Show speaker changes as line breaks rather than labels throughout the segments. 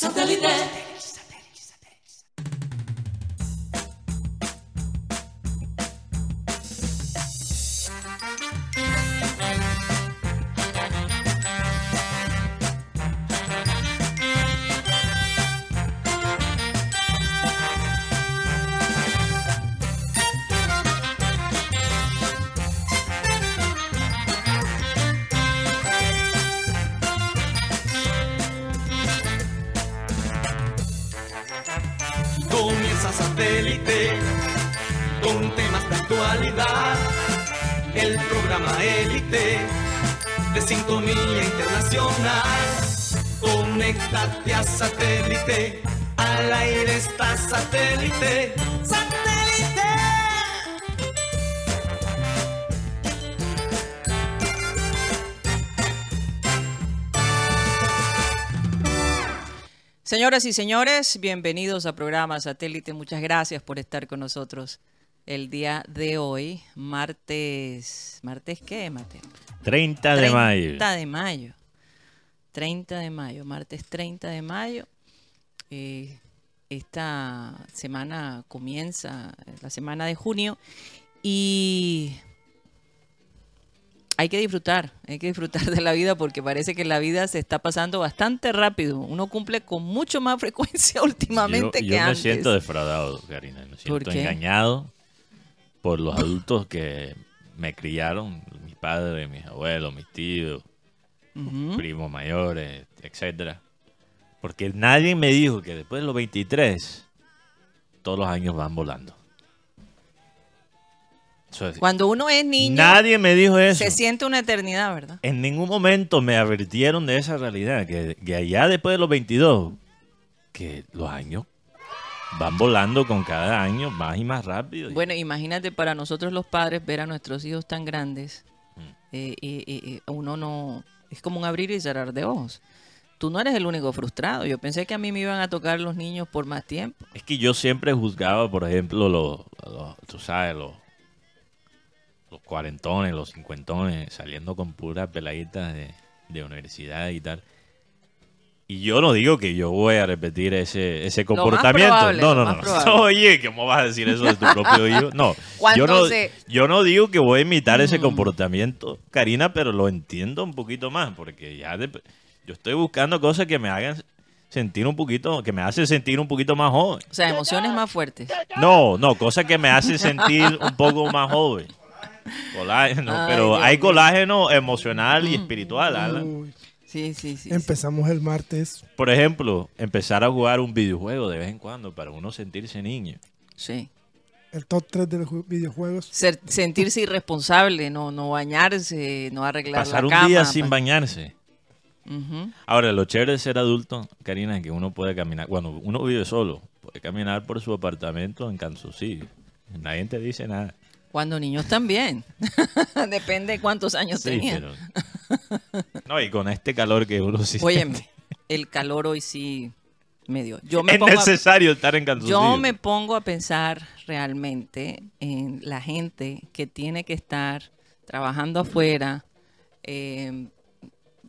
Satellite.
Señoras y señores, bienvenidos a programa Satélite. Muchas gracias por estar con nosotros el día de hoy, martes. ¿Martes qué, Mateo?
30 de mayo.
30 de mayo. 30 de mayo, martes 30 de mayo. Eh, esta semana comienza, la semana de junio, y hay que disfrutar, hay que disfrutar de la vida porque parece que la vida se está pasando bastante rápido. Uno cumple con mucho más frecuencia últimamente
yo,
que
yo me
antes.
siento defraudado, Karina. Me
¿Por
siento
qué?
engañado por los adultos que me criaron, mis padres, mis abuelos, mis tíos, primos mayores, etcétera. Porque nadie me dijo que después de los 23 todos los años van volando. Es-
Cuando uno es niño,
nadie me dijo eso.
se siente una eternidad, ¿verdad?
En ningún momento me advirtieron de esa realidad, que, que allá después de los 22, que los años van volando con cada año más y más rápido.
Bueno, imagínate para nosotros los padres ver a nuestros hijos tan grandes,
Mm.
eh, eh, eh, eh, uno no, es como un abrir y cerrar de ojos. Tú no eres el único frustrado. Yo pensé que a mí me iban a tocar los niños por más tiempo.
Es que yo siempre juzgaba, por ejemplo, los, los- tú sabes, los, los cuarentones, los cincuentones, saliendo con puras peladitas de, de universidad y tal. Y yo no digo que yo voy a repetir ese, ese comportamiento.
probable,
no, no, no. Oye, ¿cómo vas a decir eso de tu propio hijo? No, yo no,
se-
yo no digo que voy a imitar ese
Mm.
comportamiento, Karina, pero lo entiendo un poquito más, porque ya de- yo estoy buscando cosas que me hagan sentir un poquito, que me hacen sentir un poquito más joven.
O sea, emociones más fuertes.
No, no, cosas que me hacen sentir un poco más joven. Colágeno,
Ay,
pero
Dios
hay colágeno emocional y espiritual, Alan.
Uy,
Sí, sí, sí. sí.
empezamos el martes.
Por ejemplo, empezar a jugar un videojuego de vez en cuando para uno sentirse niño.
Sí.
El top 3 de los ju- videojuegos.
Ser- sentirse irresponsable, no, no bañarse, no arreglar
Pasar
la
un día sin bañarse. Ahora, lo chévere de ser adulto, Karina, es que uno puede caminar. Bueno, uno vive solo. Puede caminar por su apartamento en calzoncillo. Nadie te dice nada.
Cuando niños también. Depende de cuántos años
Sí,
tenían.
pero... No, y con este calor que uno sí
Óyeme, el calor hoy sí me dio. Yo me,
es
pongo a,
necesario estar en calzoncillo.
yo me pongo a pensar realmente en la gente que tiene que estar trabajando afuera, eh,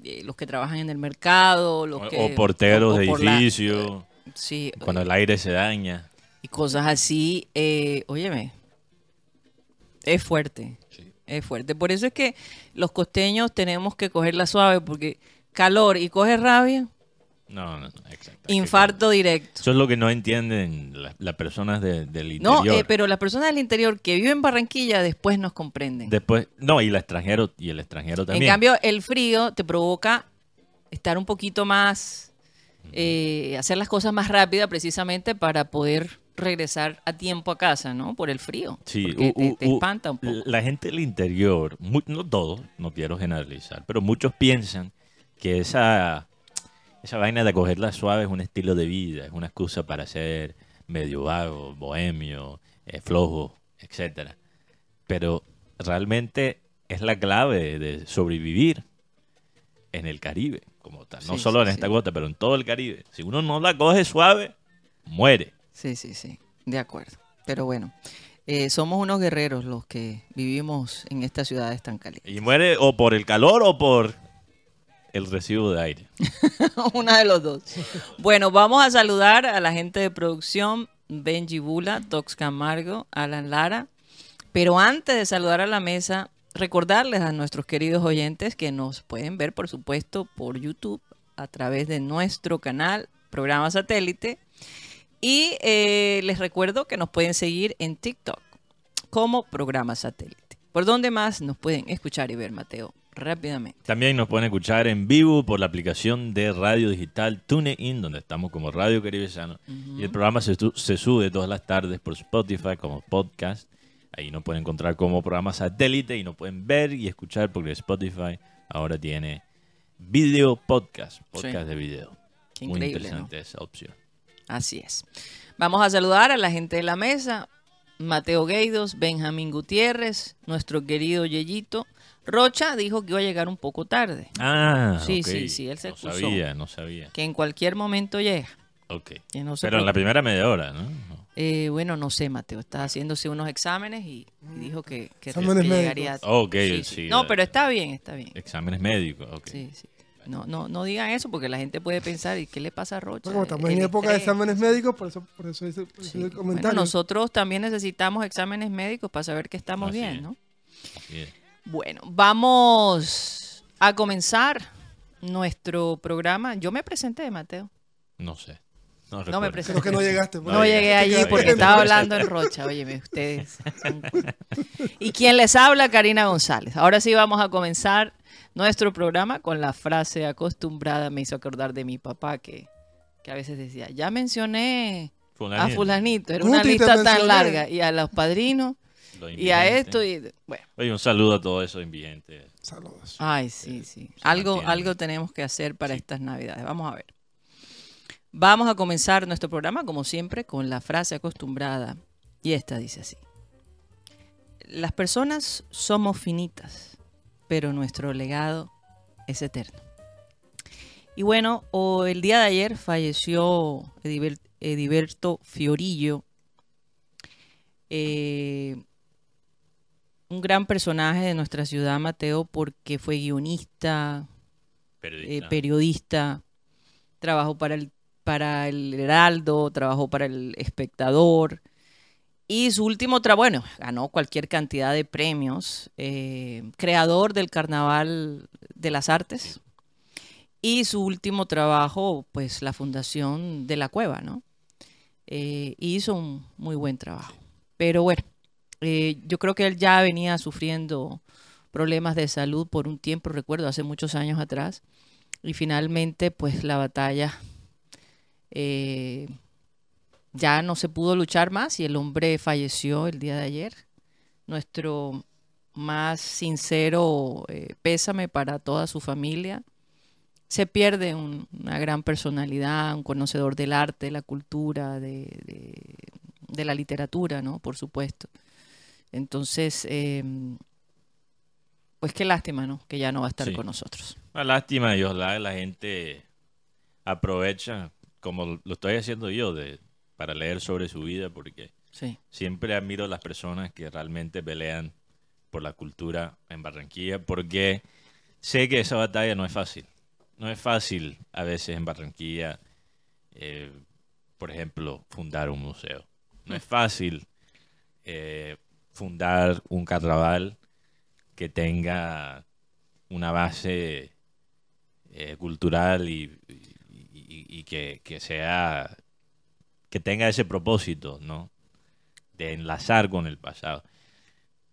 eh, los que trabajan en el mercado, los
O-
que...
o porteros
o- o
de
por la-
edificio,
sí,
cuando
eh,
el aire se daña.
y cosas así. Eh, óyeme, es fuerte, es fuerte. Por eso es que los costeños tenemos que cogerla suave porque calor y coge rabia,
No, no, no, exacto.
Infarto directo.
Eso es lo que no entienden la- las personas de- del
No,
interior.
eh, pero las personas del interior que viven en Barranquilla después nos comprenden.
Después, no, y el extranjero, y el extranjero
en
también.
cambio, el frío te provoca estar un poquito más, eh, hacer las cosas más rápidas precisamente para poder regresar a tiempo a casa, ¿no? Por el frío.
Sí,
porque te, espanta un poco.
La gente del interior, no todos, no quiero generalizar, pero muchos piensan que esa, esa vaina de cogerla suave es un estilo de vida, es una excusa para ser medio vago, bohemio, eh, flojo, etcétera. Pero realmente es la clave de sobrevivir en el Caribe, como tal. No
Sí,
solo
sí,
en esta
sí.
costa, pero en todo el Caribe. Si uno no la coge suave, muere.
Sí, sí, sí, de acuerdo. Pero bueno, eh, somos unos guerreros los que vivimos en estas ciudades tan calientes.
Y muere o por el calor o por el recibo de aire.
Una de los dos. Bueno, vamos a saludar a la gente de producción, Benji Bula, Tox Camargo, Alan Lara. Pero antes de saludar a la mesa, recordarles a nuestros queridos oyentes que nos pueden ver, por supuesto, por YouTube a través de nuestro canal, programa satélite. Y eh, les recuerdo que nos pueden seguir en TikTok como programa satélite. ¿Por dónde más nos pueden escuchar y ver, Mateo? Rápidamente.
También nos pueden escuchar en vivo por la aplicación de radio digital TuneIn, donde estamos como Radio Caribesano. Y el programa se, se sube todas las tardes por Spotify como podcast. Ahí nos pueden encontrar como programa satélite y nos pueden ver y escuchar porque Spotify ahora tiene video podcast, podcast
Sí.
de video.
Qué
Muy interesante esa opción.
Así es. Vamos a saludar a la gente de la mesa. Mateo Gueidos, Benjamín Gutiérrez, nuestro querido Yeyito. Rocha dijo que iba a llegar un poco tarde,
Ah,
Sí,
ok.
sí, sí, él se
No
excusó.
sabía, no sabía.
que en cualquier momento llega.
Ok.
que no se
Pero en la primera media hora, ¿no?
Eh, bueno, no sé, Mateo, está haciéndose unos exámenes y, y dijo que, que,
Exámenes
que
médicos.
llegaría.
Ok,
Sí, sí.
sí,
No,
eh.
pero está bien, está bien.
Exámenes médicos, ok.
Sí, sí. No, no, no digan eso porque la gente puede pensar, ¿y qué le pasa a Rocha?
No, como estamos en
El
época de exámenes médicos, por eso, por eso hice,
Sí.
hice el
Bueno,
comentario.
nosotros también necesitamos exámenes médicos para saber que estamos
Así
bien,
es.
¿no?
Así es.
Bueno, vamos a comenzar nuestro programa. Yo me presenté, Mateo.
No sé. No,
No me presenté.
Creo que no llegaste.
No,
bueno.
llegué allí porque estaba hablando en Rocha. Óyeme, ustedes. son- Y quien les habla, Karina González. Ahora sí vamos a comenzar nuestro programa con la frase acostumbrada. Me hizo acordar de mi papá que, que a veces decía, ya mencioné a
Fulanito.
Era una lista tan larga. Y a los padrinos, y a esto. y Bueno.
Oye, un saludo a todos esos invidentes.
Saludos.
Ay, sí, sí.
se
Algo,
mantiene.
algo tenemos que hacer para
Sí.
estas navidades. Vamos a ver. Vamos a comenzar nuestro programa, como siempre, con la frase acostumbrada. Y esta dice así. Las personas somos finitas, pero nuestro legado es eterno. Y bueno, o el día de ayer falleció Ediber- Ediberto Fiorillo, eh, un gran personaje de nuestra ciudad, Mateo, porque fue guionista, eh,
Periodista.
periodista, trabajó para el, para el Heraldo, trabajó para el Espectador. Y su último trabajo, bueno, ganó cualquier cantidad de premios, eh, creador del Carnaval de las Artes. Y su último trabajo, pues la fundación de la cueva, ¿no? Eh, hizo un muy buen trabajo. Pero bueno, eh, yo creo que él ya venía sufriendo problemas de salud por un tiempo, recuerdo, hace muchos años atrás. Y finalmente, pues la batalla eh, ya no se pudo luchar más y el hombre falleció el día de ayer. Nuestro más sincero eh, pésame para toda su familia. Se pierde un- una gran personalidad, un conocedor del arte, de la cultura, de, de- de la literatura, ¿no? Por supuesto. Entonces, eh, pues qué lástima, ¿no? Que ya no va a estar
Sí.
con nosotros.
Una lástima y ojalá la gente aprovecha, como lo estoy haciendo yo, de, para leer sobre su vida, porque
Sí.
siempre admiro a las personas que realmente pelean por la cultura en Barranquilla, porque sé que esa batalla no es fácil. No es fácil a veces en Barranquilla, eh, por ejemplo, fundar un museo. No es fácil eh, fundar un carnaval que tenga una base eh, cultural y, y- y- y que, que sea que tenga ese propósito, ¿no? De enlazar con el pasado.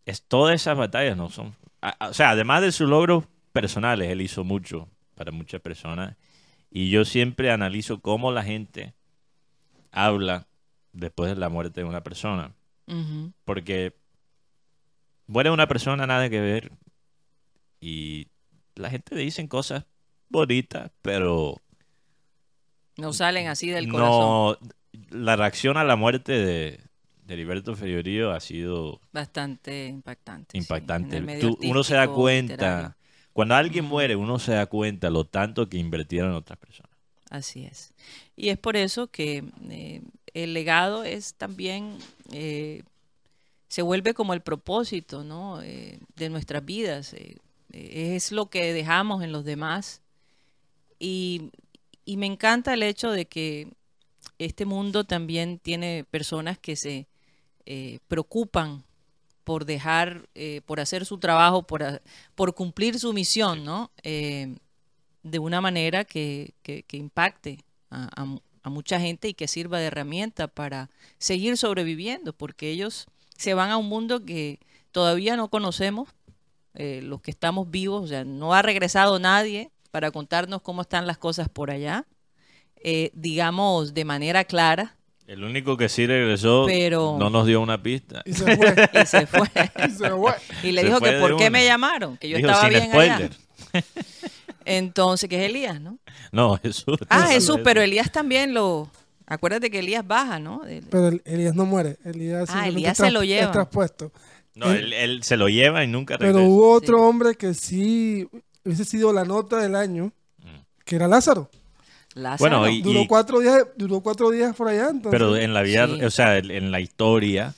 Es, todas esas batallas no son... a- a- o sea, además de sus logros personales, él hizo mucho para muchas personas. Y yo siempre analizo cómo la gente habla después de la muerte de una persona. Porque muere una persona, nada que ver. Y la gente dicen cosas bonitas, pero
No salen así del corazón.
no. La reacción a la muerte de, de Heriberto Fiorillo ha sido
Bastante impactante.
impactante. Tú- uno se da cuenta,
literario.
cuando alguien muere, uno se da cuenta lo tanto que invirtieron otras personas.
Así es. Y es por eso que eh, el legado es también, eh, se vuelve como el propósito, ¿no? Eh, de nuestras vidas. es lo que dejamos en los demás y, y me encanta el hecho de que este mundo también tiene personas que se eh, preocupan por dejar, eh, por hacer su trabajo, por, cumplir su misión, ¿no? Eh, de una manera que, que- que impacte a, a mucha gente y que sirva de herramienta para seguir sobreviviendo, porque ellos se van a un mundo que todavía no conocemos, eh, los que estamos vivos, o sea, no ha regresado nadie para contarnos cómo están las cosas por allá, eh, digamos de manera clara,
El único que sí regresó
Pero-
no nos dio una pista.
Y se fue.
y se fue.
y se fue.
Y le
Se
dijo que por qué
una.
me llamaron, que yo
Dijo,
estaba
sin
bien
spoiler.
allá. Entonces, que es Elías, ¿no?
No, Jesús.
Ah, Jesús, pero Elías también lo... Acuérdate que Elías baja, ¿no? El-
Pero el- Elías no muere. Elías,
Ah, Elías se lo lleva.
Es traspuesto.
No, él, él se lo lleva y nunca
Pero
regresa.
hubo otro
Sí.
hombre que sí hubiese sido la nota del año,
Mm.
que era Lázaro.
Lázaro.
Bueno, y-
Duró cuatro días, duró cuatro días por allá. Entonces,
Pero en la vida,
Sí.
o sea, en la historia,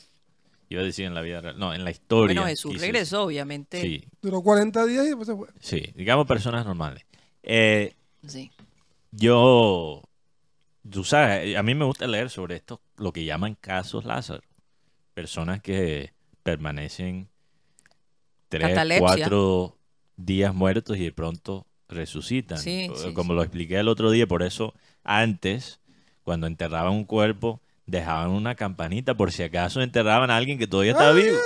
iba a decir en la vida real, no, en la historia.
Bueno, Jesús
quise-
regresó, obviamente.
Sí,
duró 40 días y después se fue.
sí, digamos personas normales. Eh,
Sí.
yo, tú sabes, a mí me gusta leer sobre esto, lo que llaman casos Lázaro. Personas que permanecen tres,
Catalepsia.
cuatro días muertos y de pronto resucitan.
Sí,
Co-
sí,
Como
sí.
lo expliqué el otro día, por eso antes, cuando enterraban un cuerpo, dejaban una campanita por si acaso enterraban a alguien que todavía estaba vivo.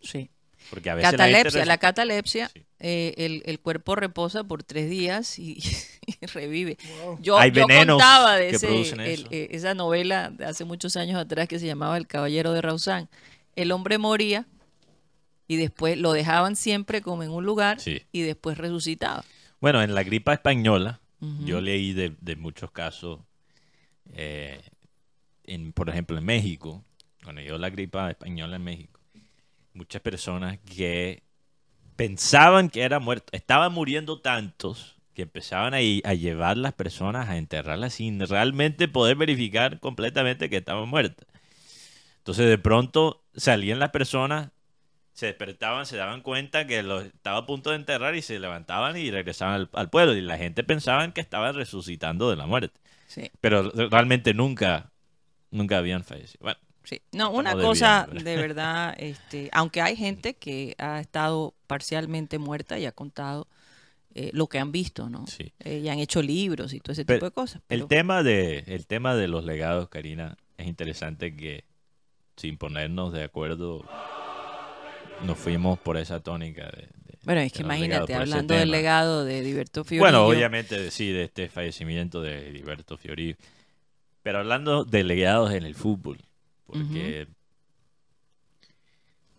Sí.
Porque a veces la
Catalepsia,
resu-
la catalepsia,
Sí.
eh, el, el cuerpo reposa por tres días y, y revive.
Wow.
Yo,
Hay
yo contaba de
que
ese, el- eh, esa novela de hace muchos años atrás que se llamaba El Caballero de Rausán. El hombre moría y después lo dejaban siempre como en un lugar
Sí.
y después resucitaba.
Bueno, en la gripa española, yo leí de, de muchos casos, eh, en, por ejemplo, en México, cuando yo la gripa española en México, muchas personas que pensaban que era muerto, estaban muriendo tantos que empezaban a, a llevar las personas a enterrarlas sin realmente poder verificar completamente que estaban muertas. Entonces de pronto salían las personas, se despertaban, se daban cuenta que los estaba a punto de enterrar y se levantaban y regresaban al, al pueblo. Y la gente pensaba que estaban resucitando de la muerte.
Sí.
Pero realmente nunca, nunca habían fallecido. Bueno,
Sí. No, una cosa de verdad, este, aunque hay gente que ha estado parcialmente muerta y ha contado eh, lo que han visto, ¿no?
sí.
Eh, y han hecho libros y todo ese
Pero
tipo de cosas.
El tema de, el tema de los legados, Karina, es interesante que sin ponernos de acuerdo nos fuimos por esa tónica de, de-
bueno, es que imagínate, hablando del legado de Diverto Fiorillo.
Bueno, obviamente sí, de este fallecimiento de Heriberto Fiorillo. Pero hablando de legados en el fútbol, porque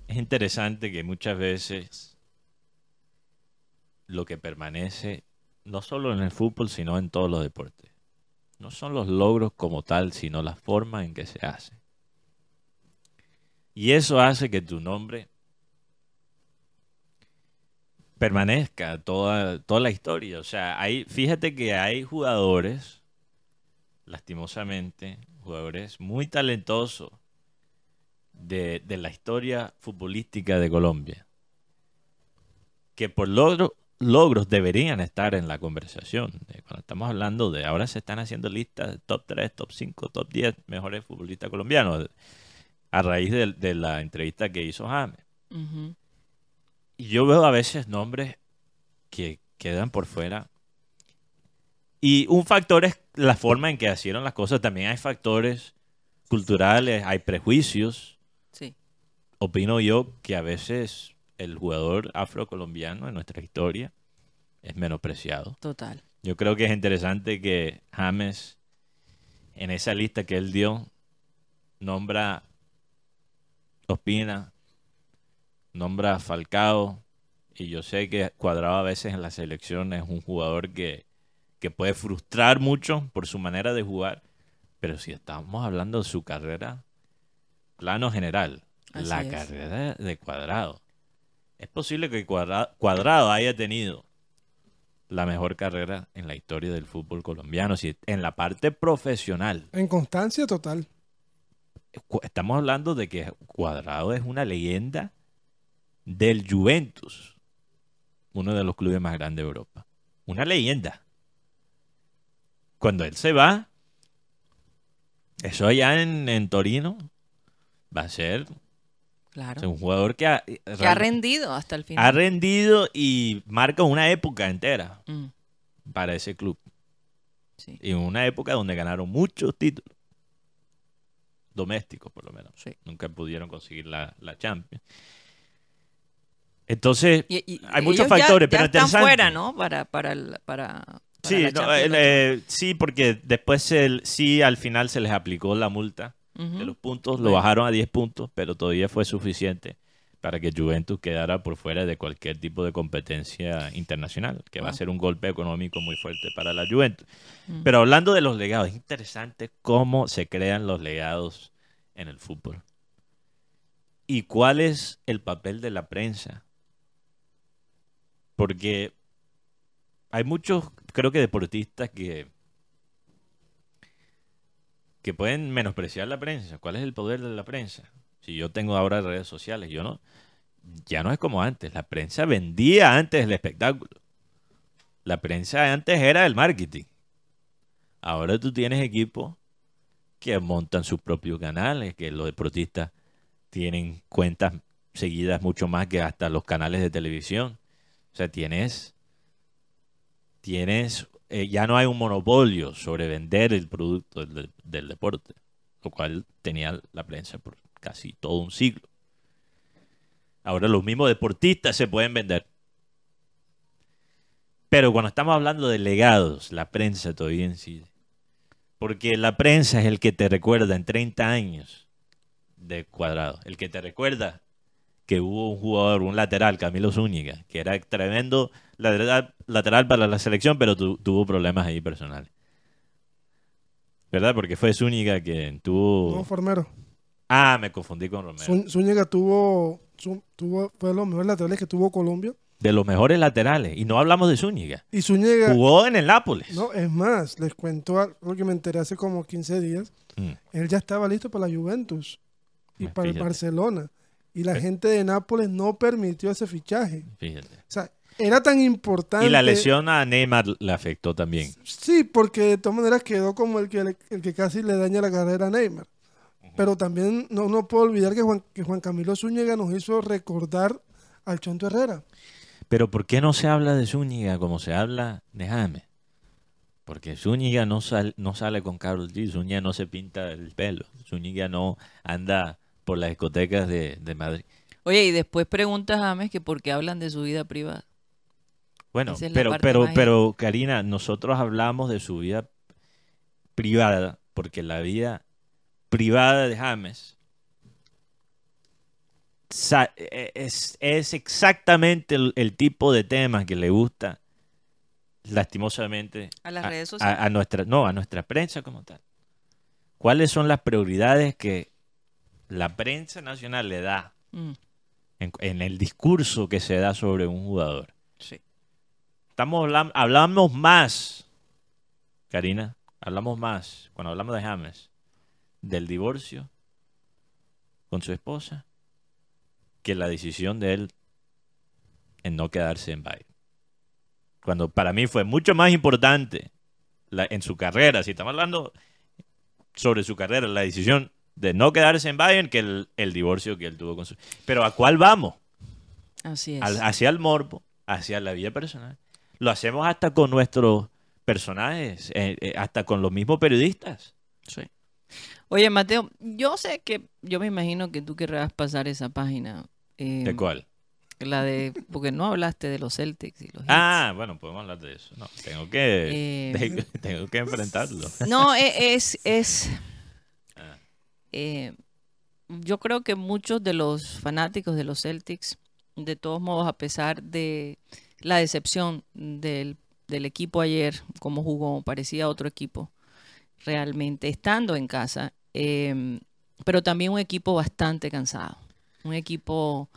es interesante que muchas veces lo que permanece, no solo en el fútbol, sino en todos los deportes, no son los logros como tal, sino la forma en que se hace. Y eso hace que tu nombre permanezca toda, toda la historia. O sea, hay, fíjate que hay jugadores, lastimosamente, jugadores muy talentosos de, de la historia futbolística de Colombia, que por logro- logros deberían estar en la conversación. Eh, Cuando estamos hablando de, ahora se están haciendo listas de top 3, top 5, top 10 mejores futbolistas colombianos, a raíz de, la entrevista que hizo James. Yo veo a veces nombres que quedan por fuera. Y un factor es la forma en que hicieron las cosas. También hay factores culturales, hay prejuicios.
Sí,
Opino yo que a veces el jugador afrocolombiano en nuestra historia es menospreciado.
total.
Yo creo que es interesante que James, en esa lista que él dio, nombra Ospina, nombra a Falcao, y yo sé que Cuadrado a veces en la selección es un jugador que, que puede frustrar mucho por su manera de jugar, pero si estamos hablando de su carrera, plano general,
Así
la
es.
carrera de Cuadrado. Es posible que Cuadra- Cuadrado haya tenido la mejor carrera en la historia del fútbol colombiano, si en la parte profesional.
En constancia total.
Estamos hablando de que Cuadrado es una leyenda del Juventus, uno de los clubes más grandes de Europa. Una leyenda. cuando él se va, eso allá en, en Torino va a ser
Claro.
un jugador que ha,
Que ha rendido hasta el final.
ha rendido y marca una época entera
Mm,
para ese club.
sí,
Y una época donde ganaron muchos títulos. Domésticos, por lo menos.
sí.
Nunca pudieron conseguir la, la Champions. Entonces,
Y- y-
Hay muchos
ya-
factores,
ya
pero
están
interesante.
fuera, ¿no? Para, para, el- para, para
sí,
la
no,
Champions
el,
League.
eh, sí, porque después el, sí al final se les aplicó la multa de los puntos, lo bajaron a 10 puntos, pero todavía fue suficiente para que Juventus quedara por fuera de cualquier tipo de competencia internacional, que va a ser un golpe económico muy fuerte para la Juventus. Pero hablando de los legados, es interesante cómo se crean los legados en el fútbol. ¿Y cuál es el papel de la prensa? Porque hay muchos, creo que deportistas que que pueden menospreciar la prensa. ¿Cuál es el poder de la prensa? Si yo tengo ahora redes sociales, yo no, ya no es como antes. La prensa vendía antes el espectáculo. La prensa antes era el marketing. Ahora tú tienes equipos que montan sus propios canales, que los deportistas tienen cuentas seguidas mucho más que hasta los canales de televisión. O sea, tienes, tienes, eh, ya no hay un monopolio sobre vender el producto del, deporte, lo cual tenía la prensa por casi todo un siglo. Ahora los mismos deportistas se pueden vender. Pero cuando estamos hablando de legados, la prensa todavía incide. Porque la prensa es el que te recuerda en 30 años de cuadrado. El que te recuerda que hubo un jugador, un lateral, Camilo Zúñiga, que era tremendo lateral, lateral para la selección, pero tu- tuvo problemas ahí personales. ¿Verdad? Porque fue Zúñiga quien tuvo...
No, Formero.
Ah, me confundí con Romero.
Zú- Zúñiga tuvo, tuvo, fue de los mejores laterales que tuvo Colombia.
De los mejores laterales. Y no hablamos de Zúñiga.
Y Zúñiga,
Jugó en el Nápoles.
no, es más, les cuento algo que me enteré hace como 15 días.
Mm.
Él ya estaba listo para la Juventus y para el. Barcelona. Y la
Eh.
gente de Nápoles no permitió ese fichaje.
Fíjate.
O sea, era tan importante.
Y la lesión a Neymar le afectó también.
Sí, porque de todas maneras quedó como el que, le- el que casi le daña la carrera a Neymar. Pero también no, no puedo olvidar que Juan, que Juan Camilo Zúñiga nos hizo recordar al Chonto Herrera.
Pero ¿por qué no se habla de Zúñiga como se habla de James? Porque Zúñiga no, sal- no sale con Carlos G. Zúñiga no se pinta el pelo. Zúñiga no anda por las discotecas de, de Madrid.
Oye, y después preguntas a James que por qué hablan de su vida privada.
Bueno,
es
pero, pero, pero, Karina, nosotros hablamos de su vida privada porque la vida privada de James e- es, es exactamente el, el tipo de temas que le gusta lastimosamente
A las
a-
redes
a,
sociales.
a nuestra no a nuestra prensa como tal cuáles son las prioridades que la prensa nacional le da
Mm,
en, en el discurso que se da sobre un jugador.
Sí.
estamos hablam- hablamos más Karina hablamos más cuando hablamos de James del divorcio con su esposa que la decisión de él en no quedarse en Bayern. Cuando para mí fue mucho más importante la- en su carrera, si estamos hablando sobre su carrera, la decisión de no quedarse en Bayern que el, el divorcio que él tuvo con su... Pero ¿a cuál vamos?
Así es.
Al- hacia el morbo, hacia la vida personal. Lo hacemos hasta con nuestros personajes, eh, eh, hasta con los mismos periodistas.
Sí. Oye, Mateo, yo sé que, yo me imagino que tú querrás pasar esa página. eh,
¿De cuál?
La de, porque no hablaste de los Celtics y los.
Ah, bueno, podemos hablar de eso. No, tengo que,
Eh,
tengo, tengo que enfrentarlo.
No, e- es, es. Eh, yo creo que muchos de los fanáticos de los Celtics, de todos modos, a pesar de la decepción del, equipo ayer, como jugó, parecía otro equipo, realmente estando en casa, eh, pero también un equipo bastante cansado, un equipo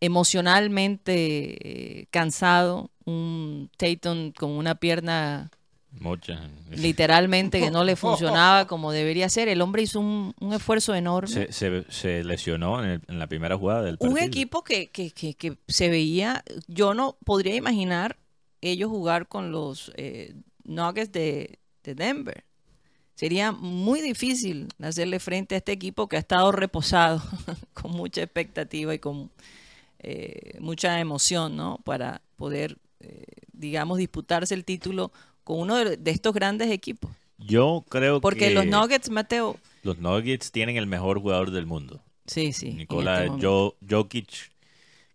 emocionalmente eh, cansado, un Tatum con una pierna
Muchas.
literalmente que no le funcionaba como debería ser. El hombre hizo un, un esfuerzo enorme.
Se, se- se lesionó en, el- en la primera jugada del partido.
un equipo que, que, que, que se veía, yo no podría imaginar ellos jugar con los eh, Nuggets de, de Denver. Sería muy difícil hacerle frente a este equipo que ha estado reposado con mucha expectativa y con eh, mucha emoción, ¿no? Para poder, eh, digamos, disputarse el título con uno de, de estos grandes equipos.
Yo creo
Porque
que
los Nuggets, Mateo,
los Nuggets tienen el mejor jugador del mundo.
sí, sí.
Nikola
este.
Jo- Jokic.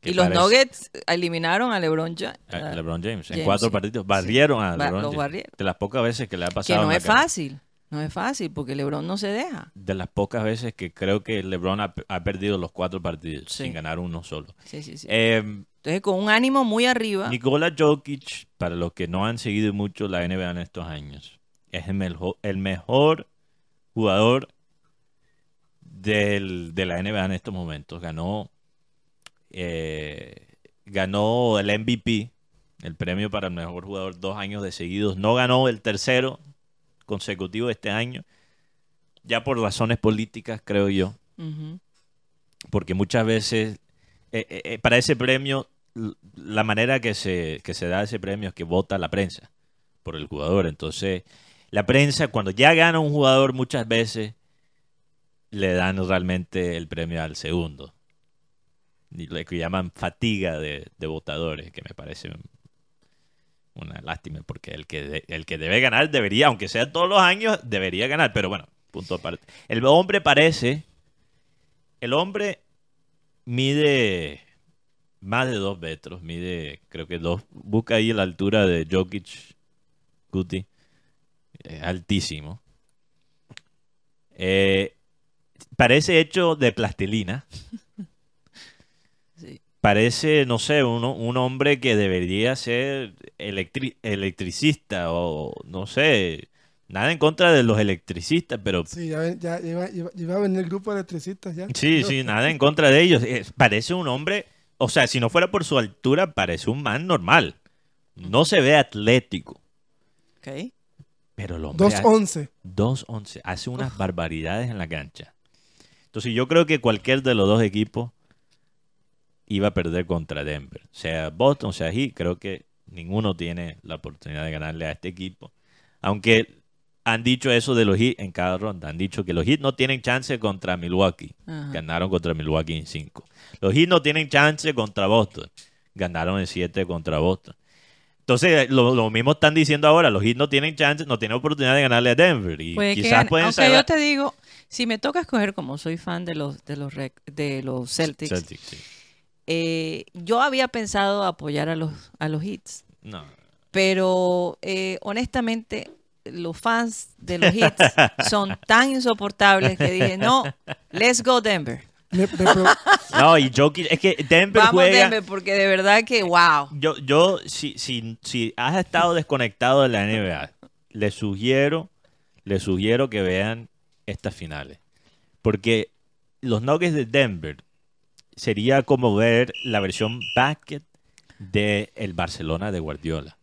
que
y los
parece-
Nuggets eliminaron a LeBron Ja-
a LeBron James. En cuatro
sí.
partidos barrieron a LeBron James.
barrieron.
De las pocas veces que le ha
que
pasado.
no
en la
es fácil, no es fácil porque LeBron no se deja.
De las pocas veces que creo que LeBron ha, ha perdido los cuatro partidos
Sí.
sin ganar uno solo.
Sí, sí, sí.
Eh,
Entonces con un ánimo muy arriba,
Nikola Jokic, para los que no han seguido mucho la NBA en estos años, es el mejor, el mejor jugador del- de la NBA en estos momentos. Ganó, eh, ganó el MVP, el premio para el mejor jugador dos años de seguidos. No ganó el tercero consecutivo este año, ya por razones políticas, creo yo porque muchas veces eh, eh, eh, para ese premio la manera que se, que se da ese premio es que vota la prensa por el jugador. Entonces, la prensa cuando ya gana un jugador muchas veces le dan realmente el premio al segundo. Lo que llaman fatiga de, de votadores, que me parece una lástima, porque el que, de- el que debe ganar debería, aunque sea todos los años, debería ganar. Pero bueno, punto aparte. El hombre parece el hombre mide más de dos metros, mide creo que dos, busca ahí la altura de Jokic, Guti, es altísimo. Eh, parece hecho de plastilina,
sí.
parece, no sé, uno, un hombre que debería ser electri- electricista o no sé, nada en contra de los electricistas, pero
Sí, ya, ya, iba, iba- iba a venir el grupo de electricistas ya.
Sí, sí, nada en contra de ellos. Eh, parece un hombre, o sea, si no fuera por su altura, parece un man normal. No se ve atlético,
Ok.
pero el hombre ha-
2-11.
2-11, hace unas barbaridades en la cancha. Entonces yo creo que cualquier de los dos equipos iba a perder contra Denver. Sea Boston, sea Heat, creo que ninguno tiene la oportunidad de ganarle a este equipo. Aunque han dicho eso de los Heat en cada ronda. Han dicho que los Heat no tienen chance contra Milwaukee.
Ajá.
Ganaron contra Milwaukee en 5. Los Heat no tienen chance contra Boston. Ganaron en 7 contra Boston. Entonces, lo, lo mismo están diciendo ahora. Los Heat no tienen chance, no tienen oportunidad de ganarle a Denver. Y
Puede
quizás pueden
Aunque
salvar-
yo te digo, si me toca escoger como soy fan de los de los rec- de los Celtics,
Celtics, sí.
eh, yo había pensado apoyar a los a los Hits,
No.
pero eh, honestamente los fans de los Hits son tan insoportables que dije no, let's go Denver,
No, y Jokic, es que Denver
vamos
juega.
Denver porque de verdad que wow,
Yo, yo si, si, si has estado desconectado de la NBA, le sugiero, le sugiero que vean estas finales. Porque los Nuggets de Denver sería como ver la versión basket de el Barcelona de Guardiola.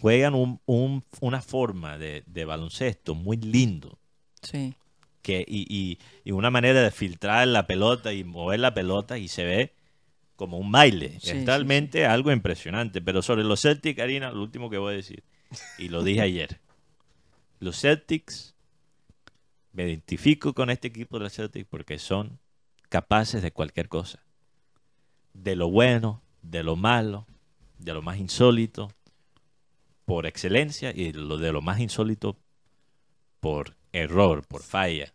Juegan un- un- una forma de, de baloncesto muy lindo
sí,
que, y, y- y una manera de filtrar la pelota y mover la pelota y se ve como un baile.
Sí,
es
sí,
realmente algo impresionante. Pero sobre los Celtics, Karina, lo último que voy a decir, y lo dije ayer, los Celtics, me identifico con este equipo de los Celtics porque son capaces de cualquier cosa. De lo bueno, de lo malo, de lo más insólito, por excelencia, y lo de lo más insólito por error, por falla,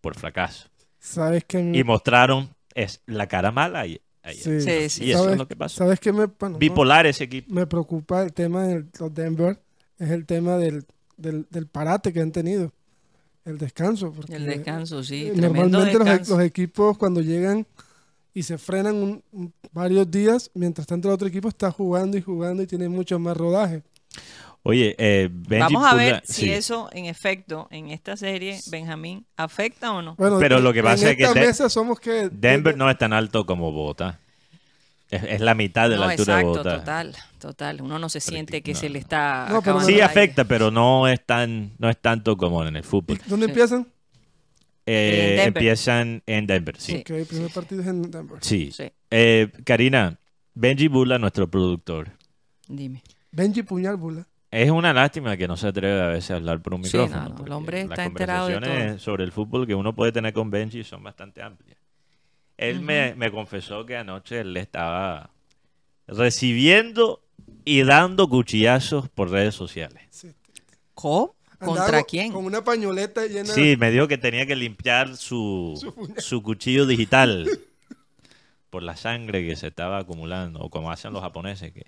por fracaso.
¿Sabes qué? me-
Y mostraron es la cara mala ayer. ayer.
Sí.
Sí, sí.
Y eso
¿Sabes-
es lo que pasó.
¿Sabes qué me, bueno, no,
Bipolar ese equipo.
me preocupa el tema de los Denver? Es el tema del, del, del parate que han tenido. El descanso. Porque
el descanso, sí,
eh, Normalmente los equipos cuando llegan y se frenan un- un- varios días, mientras tanto el otro equipo está jugando y jugando y tiene mucho más rodaje.
Oye, eh, Benji
Vamos a ver
Pula-
si
sí.
eso, en efecto, en esta serie, Benjamín, afecta o no.
Bueno,
Pero lo que pasa es que
somos que
Denver no es tan alto como Bogotá. Es, es la mitad de la altura
exacto,
de Bogotá.
total, total. Uno no se siente que
no,
se le está.
No, pero
acabando
Sí afecta, pero no es tan, no es tanto como en el fútbol.
¿Y ¿Dónde
Sí.
empiezan?
Eh,
En
empiezan en Denver, sí.
Sí.
Ok, el primer partido es en Denver.
Sí.
Sí,
Eh, Karina, Benji Bula, nuestro productor,
dime.
Benji Puñal Bula.
es una lástima que no se atreve a veces a hablar por un
Sí,
micrófono.
no, no, el hombre
las
está enterado de
conversaciones sobre el fútbol que uno puede tener con Benji son bastante amplias. Él me, me confesó que anoche él estaba recibiendo y dando cuchillazos por redes sociales.
¿Cómo? ¿Contra
con-
quién?
Con una pañoleta llena
Sí, me dijo que tenía que limpiar su, su cuchillo digital por la sangre que se estaba acumulando, o como hacen los japoneses. Que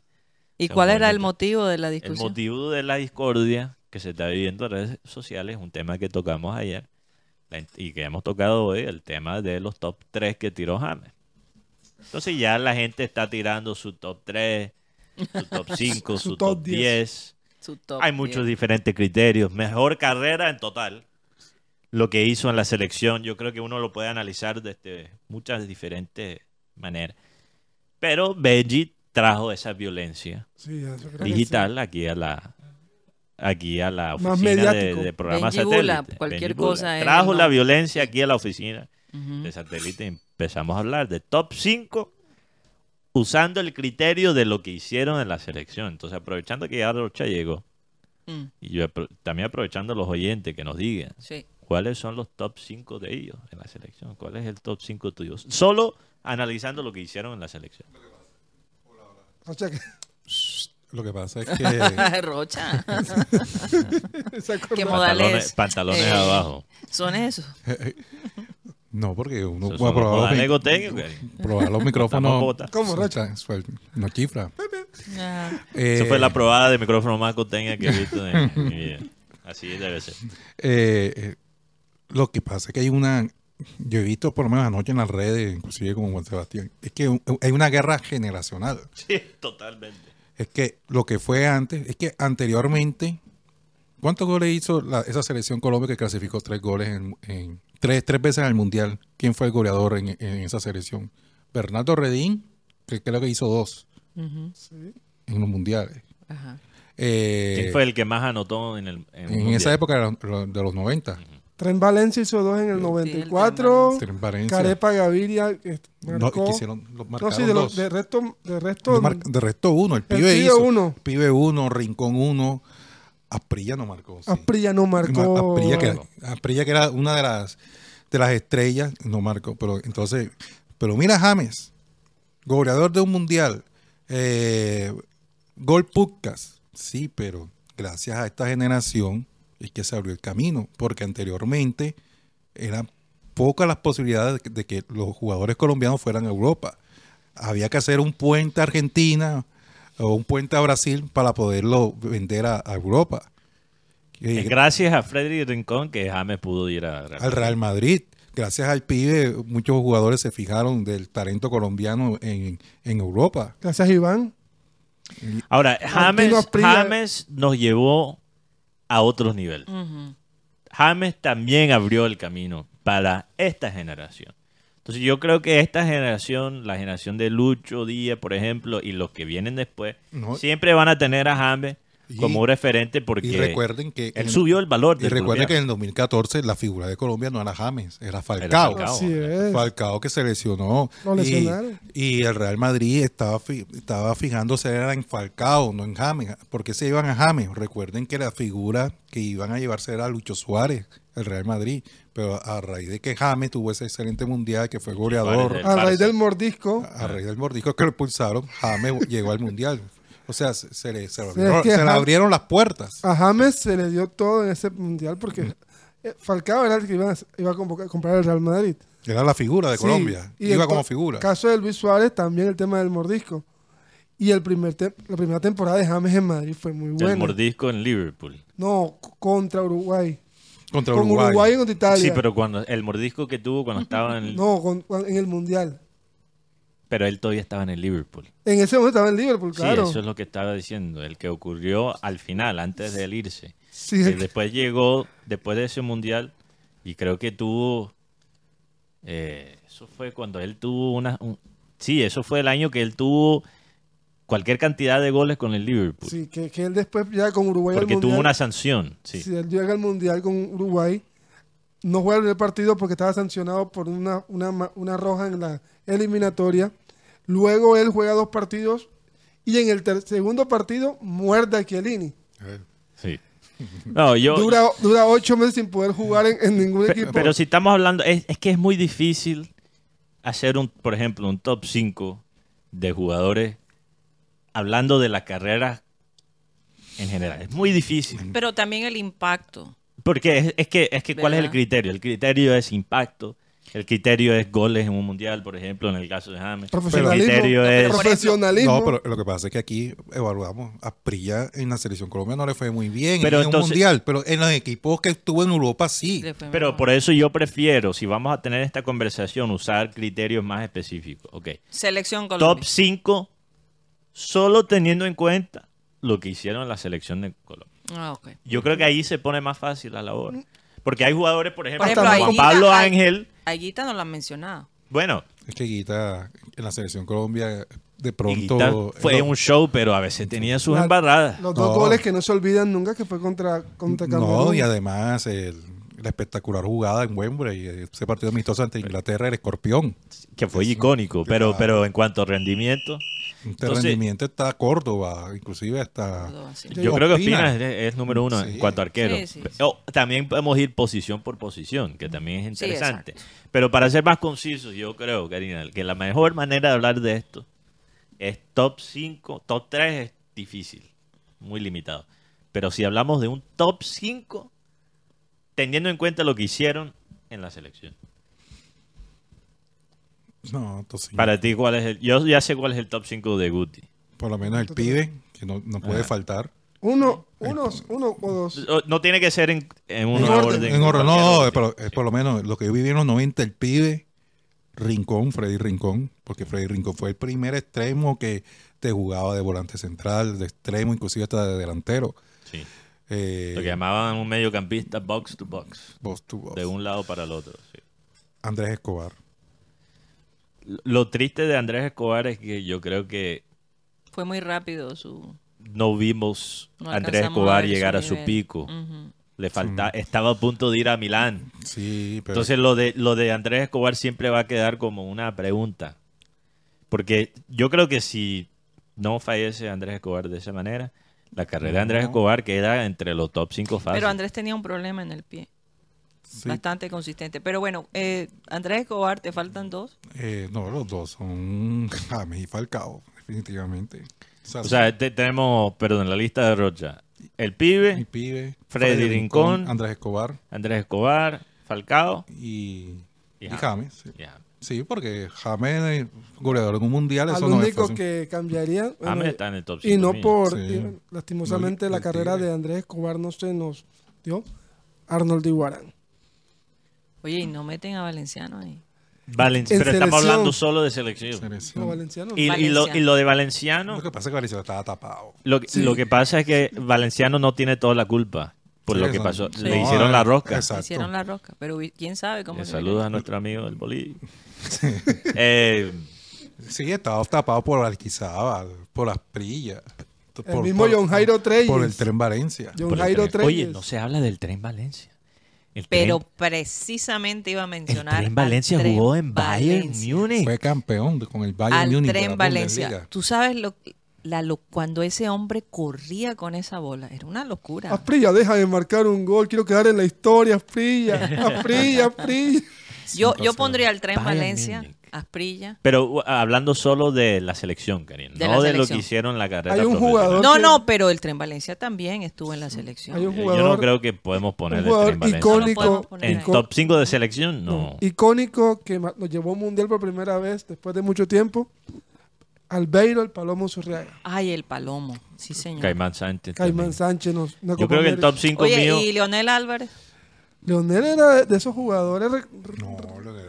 ¿Y cuál era el motivo de la
el
discusión?
motivo de la discordia que se está viviendo en redes sociales es un tema que tocamos ayer y que hemos tocado hoy, el tema de los top 3 que tiró James. Entonces ya la gente está tirando su top 3, su top 5, su,
Su
top,
top
10.
10.
Su top
Hay muchos
10.
diferentes criterios. Mejor carrera en total. Lo que hizo en la selección, yo creo que uno lo puede analizar desde muchas diferentes maneras. Pero Benji trajo esa violencia
Sí, eso creo que
digital aquí a la aquí a la oficina de, de programa
Benji Bula,
satélite.
cualquier
Bula.
cosa es el
Trajo la violencia aquí a la oficina de satélite y empezamos a hablar de top 5 usando el criterio de lo que hicieron en la selección. Entonces, aprovechando que ya Rocha llegó
Mm,
y yo apro- también aprovechando los oyentes que nos digan
sí.
cuáles son los top 5 de ellos en la selección, cuál es el top 5 tuyos. Solo analizando lo que hicieron en la selección.
Lo que pasa es que
Rocha. ¿Qué modales
Pantalones, pantalones
eh,
abajo.
son esos?
no, porque uno puede
los
probar, los, probar micrófonos.
botas.
¿Cómo,
No chifra. Eh,
Esa fue la probada de micrófono más costeña que he visto en mi vida. Así debe ser.
eh, eh, lo que pasa es que hay una. Yo he visto por lo menos anoche en las redes, inclusive con Juan Sebastián, es que hay una guerra generacional.
Sí, totalmente.
Es que lo que fue antes, es que anteriormente, ¿cuántos goles hizo la- esa selección Colombia que clasificó tres goles en, en- tres, tres veces en el Mundial? ¿Quién fue el goleador en, en esa selección? Bernardo Redín, que creo que hizo dos
Sí.
en los mundiales.
ajá.
Eh,
¿Quién fue el que más anotó en el en
en esa época de los, de los 90.
Tren Valencia hizo dos en el
el
94.
Tren Valencia.
Carepa Gaviria
No, hicieron- los
No, sí, de,
dos.
los, de resto, de resto
De mar- de resto uno. El
El
pibe
pibe
hizo.
uno.
Pibe uno, Rincón uno. Asprilla no marcó. sí.
Asprilla no marcó.
Asprilla que, Asprilla que era una de las de las estrellas, no marcó. Pero entonces, pero mira James, goleador de un mundial, eh, gol Pucas, sí, pero gracias a esta generación es que se abrió el camino, porque anteriormente eran pocas las posibilidades de que, de que los jugadores colombianos fueran a Europa. Había que hacer un puente a Argentina o un puente a Brasil para poderlo vender a, a Europa.
Es
Eh,
gracias a Freddy Rincón que James pudo ir a
al Real Madrid. Gracias al pibe, muchos jugadores se fijaron del talento colombiano en, en Europa.
Gracias, Iván.
Ahora, James, nos llevó a otros niveles.
Ujú.
James también abrió el camino para esta generación. Entonces yo creo que esta generación, la generación de Lucho Díaz, por ejemplo, y los que vienen después,
No.
siempre van a tener a James
Y-
como un referente porque
Y recuerden que
él
en-
subió el valor
y recuerden que en el 2014 la figura de Colombia no era James, era Falcao.
Falcao.
Así es.
Falcao que se lesionó.
Lo
Y-
lesionaron.
Y, el Real Madrid estaba, fi- estaba fijándose era en Falcao, no en James. ¿Por qué se iban a James? Recuerden que la figura que iban a llevarse era Lucho Suárez, el Real Madrid. Pero a raíz de que James tuvo ese excelente mundial, que fue goleador,
A raíz del mordisco.
a raíz del mordisco que lo expulsaron, James llegó al mundial. O sea, se, se le, se le abrieron,
es que
se le abrieron las puertas.
A James se le dio todo en ese mundial porque eh, Falcao era el que iba a, iba a convocar- comprar el Real Madrid.
Era la figura de
Sí,
Colombia.
y
Iba
el
como figura.
caso de Luis Suárez, también el tema del mordisco. Y el primer la primera temporada de James en Madrid fue muy
El
buena.
mordisco en Liverpool.
No, contra Uruguay.
Contra
Con
Uruguay.
Uruguay y contra Italia.
Sí, pero cuando el mordisco que tuvo cuando estaba en el,
No, con- con- en el mundial.
pero él todavía estaba en el Liverpool.
En ese momento estaba en Liverpool, claro.
Sí, eso es lo que estaba diciendo, el que ocurrió al final, antes de él irse.
Sí,
Que
el-
después llegó, después de ese mundial, y creo que tuvo. eh, eso fue cuando él tuvo una. un- sí, eso fue el año que él tuvo cualquier cantidad de goles con el Liverpool.
sí, que, que él después llega con Uruguay
porque
al
tuvo una sanción. Sí.
Si él llega al mundial con Uruguay, no juega el partido porque estaba sancionado por una, una, ma- una roja en la eliminatoria. Luego él juega dos partidos y en el ter- segundo partido muerde a Chiellini.
Sí. No, yo.
Dura, dura ocho meses sin poder jugar en, en ningún equipo.
Pero si estamos hablando, es, es que es muy difícil hacer un, por ejemplo, un top 5 de jugadores hablando de la carrera en general. Es muy difícil.
Pero también el impacto.
Porque es, es que, es que ¿cuál es el criterio? El criterio es impacto. El criterio es goles en un mundial, por ejemplo, en el caso de James. El
Profesionalismo.
criterio
No, pero
es...
Profesionalismo.
No, pero lo que pasa es que aquí evaluamos a Prilla en la selección Colombia no le fue muy bien
Pero
en
entonces-
un mundial, pero en los equipos que estuvo en Europa sí.
Pero por eso yo prefiero, si vamos a tener esta conversación, usar criterios más específicos. Ok.
Selección Colombia.
Top 5, solo teniendo en cuenta lo que hicieron en la selección de Colombia.
Ah.
Yo creo que ahí se pone más fácil la labor. Porque hay jugadores, por ejemplo,
Por ejemplo,
Hasta
Juan
Aguita-
Pablo Ángel.
Aguita no lo han mencionado.
Bueno,
Es que Guita en la selección Colombia de pronto
fue
lo-
un show, pero a veces tenía sus
La-
embarradas.
Los dos
No.
goles que no se olvidan nunca que fue contra, contra Camerún.
No, y además el- la espectacular jugada en Wembley, ese partido amistoso ante Inglaterra, el escorpión.
Que fue icónico, pero,
Claro.
pero en cuanto a rendimiento,
Este
Entonces-
rendimiento está Córdoba, inclusive. Sí.
yo creo que
Ospina.
Es, es número uno en
Sí.
cuanto a arquero.
Sí, sí, sí.
Oh, también podemos ir posición por posición, que también es interesante. pero para ser más concisos, yo creo, Karina, que la mejor manera de hablar de esto es top 5, top 3 es difícil, muy limitado. Pero si hablamos de un top 5, teniendo en cuenta lo que hicieron en la selección.
No, entonces,
Para ti, ¿cuál es el...? Yo ya sé cuál es el top 5 de Guti.
por lo menos el pibe, que no, no puede
Ajá.
faltar.
Uno, unos, uno o dos.
No tiene que ser en, en un
En
orden.
orden.
En orden, no, no, pero es por lo menos lo que yo viví en los 90, el pibe, Rincón, Freddy Rincón, porque Freddy Rincón fue el primer extremo que te jugaba de volante central, de extremo, inclusive hasta de delantero.
Sí.
Eh,
Lo que llamaban un mediocampista box to box.
box to box.
De un lado para el otro. sí.
Andrés Escobar.
Lo triste de Andrés Escobar es que yo creo que
Fue muy rápido su.
no vimos
no
a Andrés Escobar
su
llegar a su pico. Le falta, estaba a punto de ir a Milán.
Sí, pero
Entonces lo de lo de Andrés Escobar siempre va a quedar como una pregunta. Porque yo creo que si no fallece Andrés Escobar de esa manera, la carrera de Andrés. Escobar queda entre los top 5 fácil.
Pero Andrés tenía un problema en el pie.
Sí,
Bastante consistente. Pero bueno, eh, Andrés Escobar, te faltan dos.
eh, no, los dos son James y Falcao, definitivamente.
O sea, te- tenemos, perdón, la lista de Rocha, el pibe,
mi pibe,
Freddy Rincón,
Andrés Escobar
Andrés Escobar, Falcao
y,
y
y
James.
Sí. Porque James, goleador en un mundial,
Al
eso no es
único que cambiaría. bueno,
James está en el top 5.
y no por.
Sí.
y, lastimosamente,
No,
la
el
carrera
Tigre.
de Andrés Escobar no se nos dio. Arnold Iguarán.
Oye, y no meten a Valenciano ahí.
Valencia,
En
pero estamos hablando solo de selección.
Selección.
No, Valenciano.
Y, y lo, y lo de
Lo
Valenciano,
que pasa es que Valenciano estaba tapado.
lo, que-
Sí.
lo que pasa es que Valenciano no tiene toda la culpa por
Sí,
lo que pasó.
Sí.
Le
No,
hicieron la rosca.
exacto.
Hicieron la rosca. Pero quién sabe cómo
Le
le viene.
a nuestro amigo del Bolívar. Eh,
Sí, estaba tapado por Alquizábal, por las prillas.
El mismo John Jairo Treyes.
Por el tren Valencia.
John
por
Jairo
tren- Oye,
Treyes.
no se habla del tren Valencia. El
Pero
tren,
precisamente iba a
el
mencionar.
tren
al
Valencia
Tren
jugó en Bayern
Valencia.
Múnich.
Fue campeón con el Bayern
Al
Múnich.
Tren
la
Valencia. Tú sabes lo, la, lo- cuando ese hombre corría con esa bola. Era una locura.
Asprilla, deja de marcar un gol. Quiero quedar en la historia, Asprilla. Asprilla, Asprilla.
Yo, yo
5-0.
pondría al Tren
Bayern
Valencia,
Múnich.
Asprilla.
Pero uh, hablando solo de la selección, Karina.
De
no
la
de lo que hicieron en la carrera
Hay un jugador-
No,
que-
no, pero el Tren Valencia también estuvo en la selección.
Hay un
Eh, Yo
jugador
no creo que podemos poner
un
el
jugador
tren Valencia.
icónico.
No
En top 5 de selección, no.
No, icónico que nos llevó a un mundial por primera vez después de mucho tiempo. Albeiro, el Palomo Zurriaga.
Ay, el Palomo. Sí, señor.
Caimán Sánchez.
Caimán
también.
Sánchez. Nos, una
Yo creo que el top 5
Oye,
mío.
¿y Leonel Álvarez?
Leonel era de, esos jugadores. re-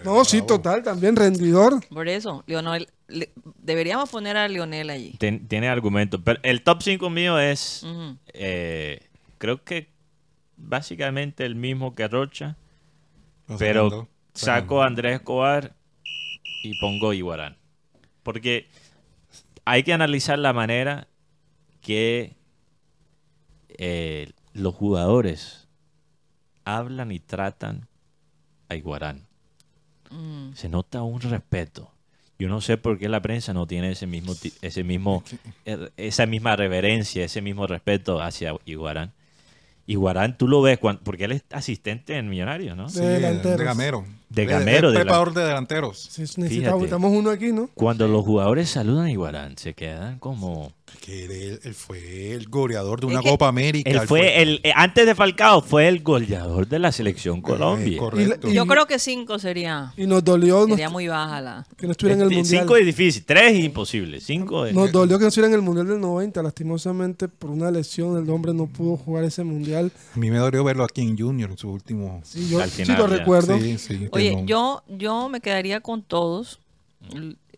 No,
sí,
bravo.
total, también rendidor.
Por eso, Leonel, le- deberíamos poner a Leonel allí.
ten- tiene argumentos. Pero el top 5 mío es. Eh, creo que básicamente el mismo que Rocha.
Lo
Pero
segundo.
saco a Andrés Escobar y pongo Iguarán. Porque hay que analizar la manera que eh, los jugadores hablan y tratan a Iguarán.
Mm.
Se nota un respeto. Yo no sé por qué la prensa no tiene ese mismo, ti- ese mismo, eh, esa misma reverencia, ese mismo respeto hacia Iguarán. Iguarán, tú lo ves cuan- porque él es asistente en Millonarios, ¿no?
Sí, de, de gamero.
De gamero,
De,
de
preparador de delanteros.
Sí, necesitamos, uno aquí, ¿no?
Cuando los jugadores saludan a Iguarán, se quedan como...
Que él, él fue el goleador de una
Es que
Copa América.
Él fue el, eh, antes de Falcao, fue el goleador de la selección Colombia.
Eh, correcto.
Y-
Yo creo que cinco sería,
Y nos dolió no-
sería muy baja la...
que no estuviera en el mundial.
Cinco es difícil, tres es imposible. Cinco es...
Nos dolió que no estuviera en el mundial del 90. Lastimosamente, por una lesión, el hombre no pudo jugar ese mundial.
A mí me dolió verlo aquí en Junior en su último.
Sí, yo
Al
sí lo
ya.
recuerdo.
Sí, sí, que
Oye,
no-
yo, yo me quedaría con todos,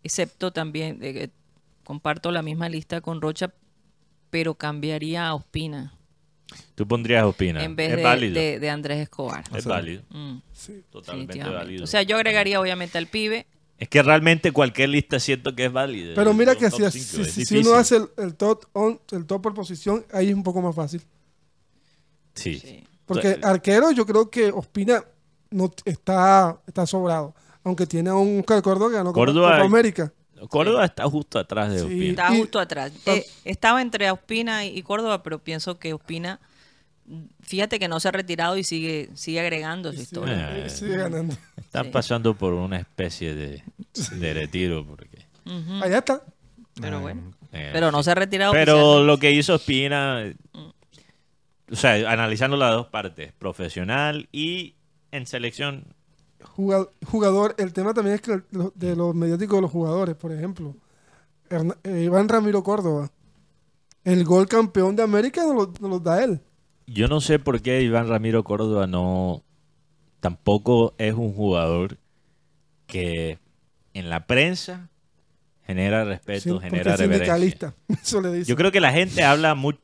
excepto también, eh, que comparto la misma lista con Rocha, pero cambiaría a Ospina
Tú pondrías Opina.
en vez
es
de,
válido.
de- de Andrés Escobar.
es válido.
Mm,
Sí.
Totalmente válido.
O sea, yo agregaría obviamente al pibe.
es que realmente cualquier lista siento que es válida.
Pero mira que
top
si,
cinco,
si- si uno hace el, el top on, el top por posición, ahí es un poco más fácil.
Sí.
Sí.
Porque
O sea,
arquero, yo creo que Ospina no está, está sobrado. Aunque tiene a un Oscar Córdoba que ganó
Córdoba-
Copa América.
Córdoba está justo atrás de
Sí.
Opina.
Estaba
Y-
justo atrás. Eh, estaba entre Ospina y, Córdoba, pero pienso que Ospina, fíjate que no se ha retirado y sigue, sigue agregando su
Sí,
historia.
Eh.
sigue ganando.
Están
Sí.
pasando por una especie de, de retiro. Porque,
Ujú.
Allá está.
Pero bueno.
eh,
Pero no se ha retirado.
Pero lo que hizo Espina, eh, o sea, analizando las dos partes, profesional y en selección,
Jugad- Jugador, el tema también es que de los mediáticos de los jugadores, por ejemplo. Eh, Iván Ramiro Córdoba. El gol campeón de América nos lo, nos lo da él.
yo no sé por qué Iván Ramiro Córdoba no, tampoco es un jugador que en la prensa genera respeto,
Sí,
genera
es
reverencia.
sindicalista. Eso le dice.
Yo creo que la gente habla mucho.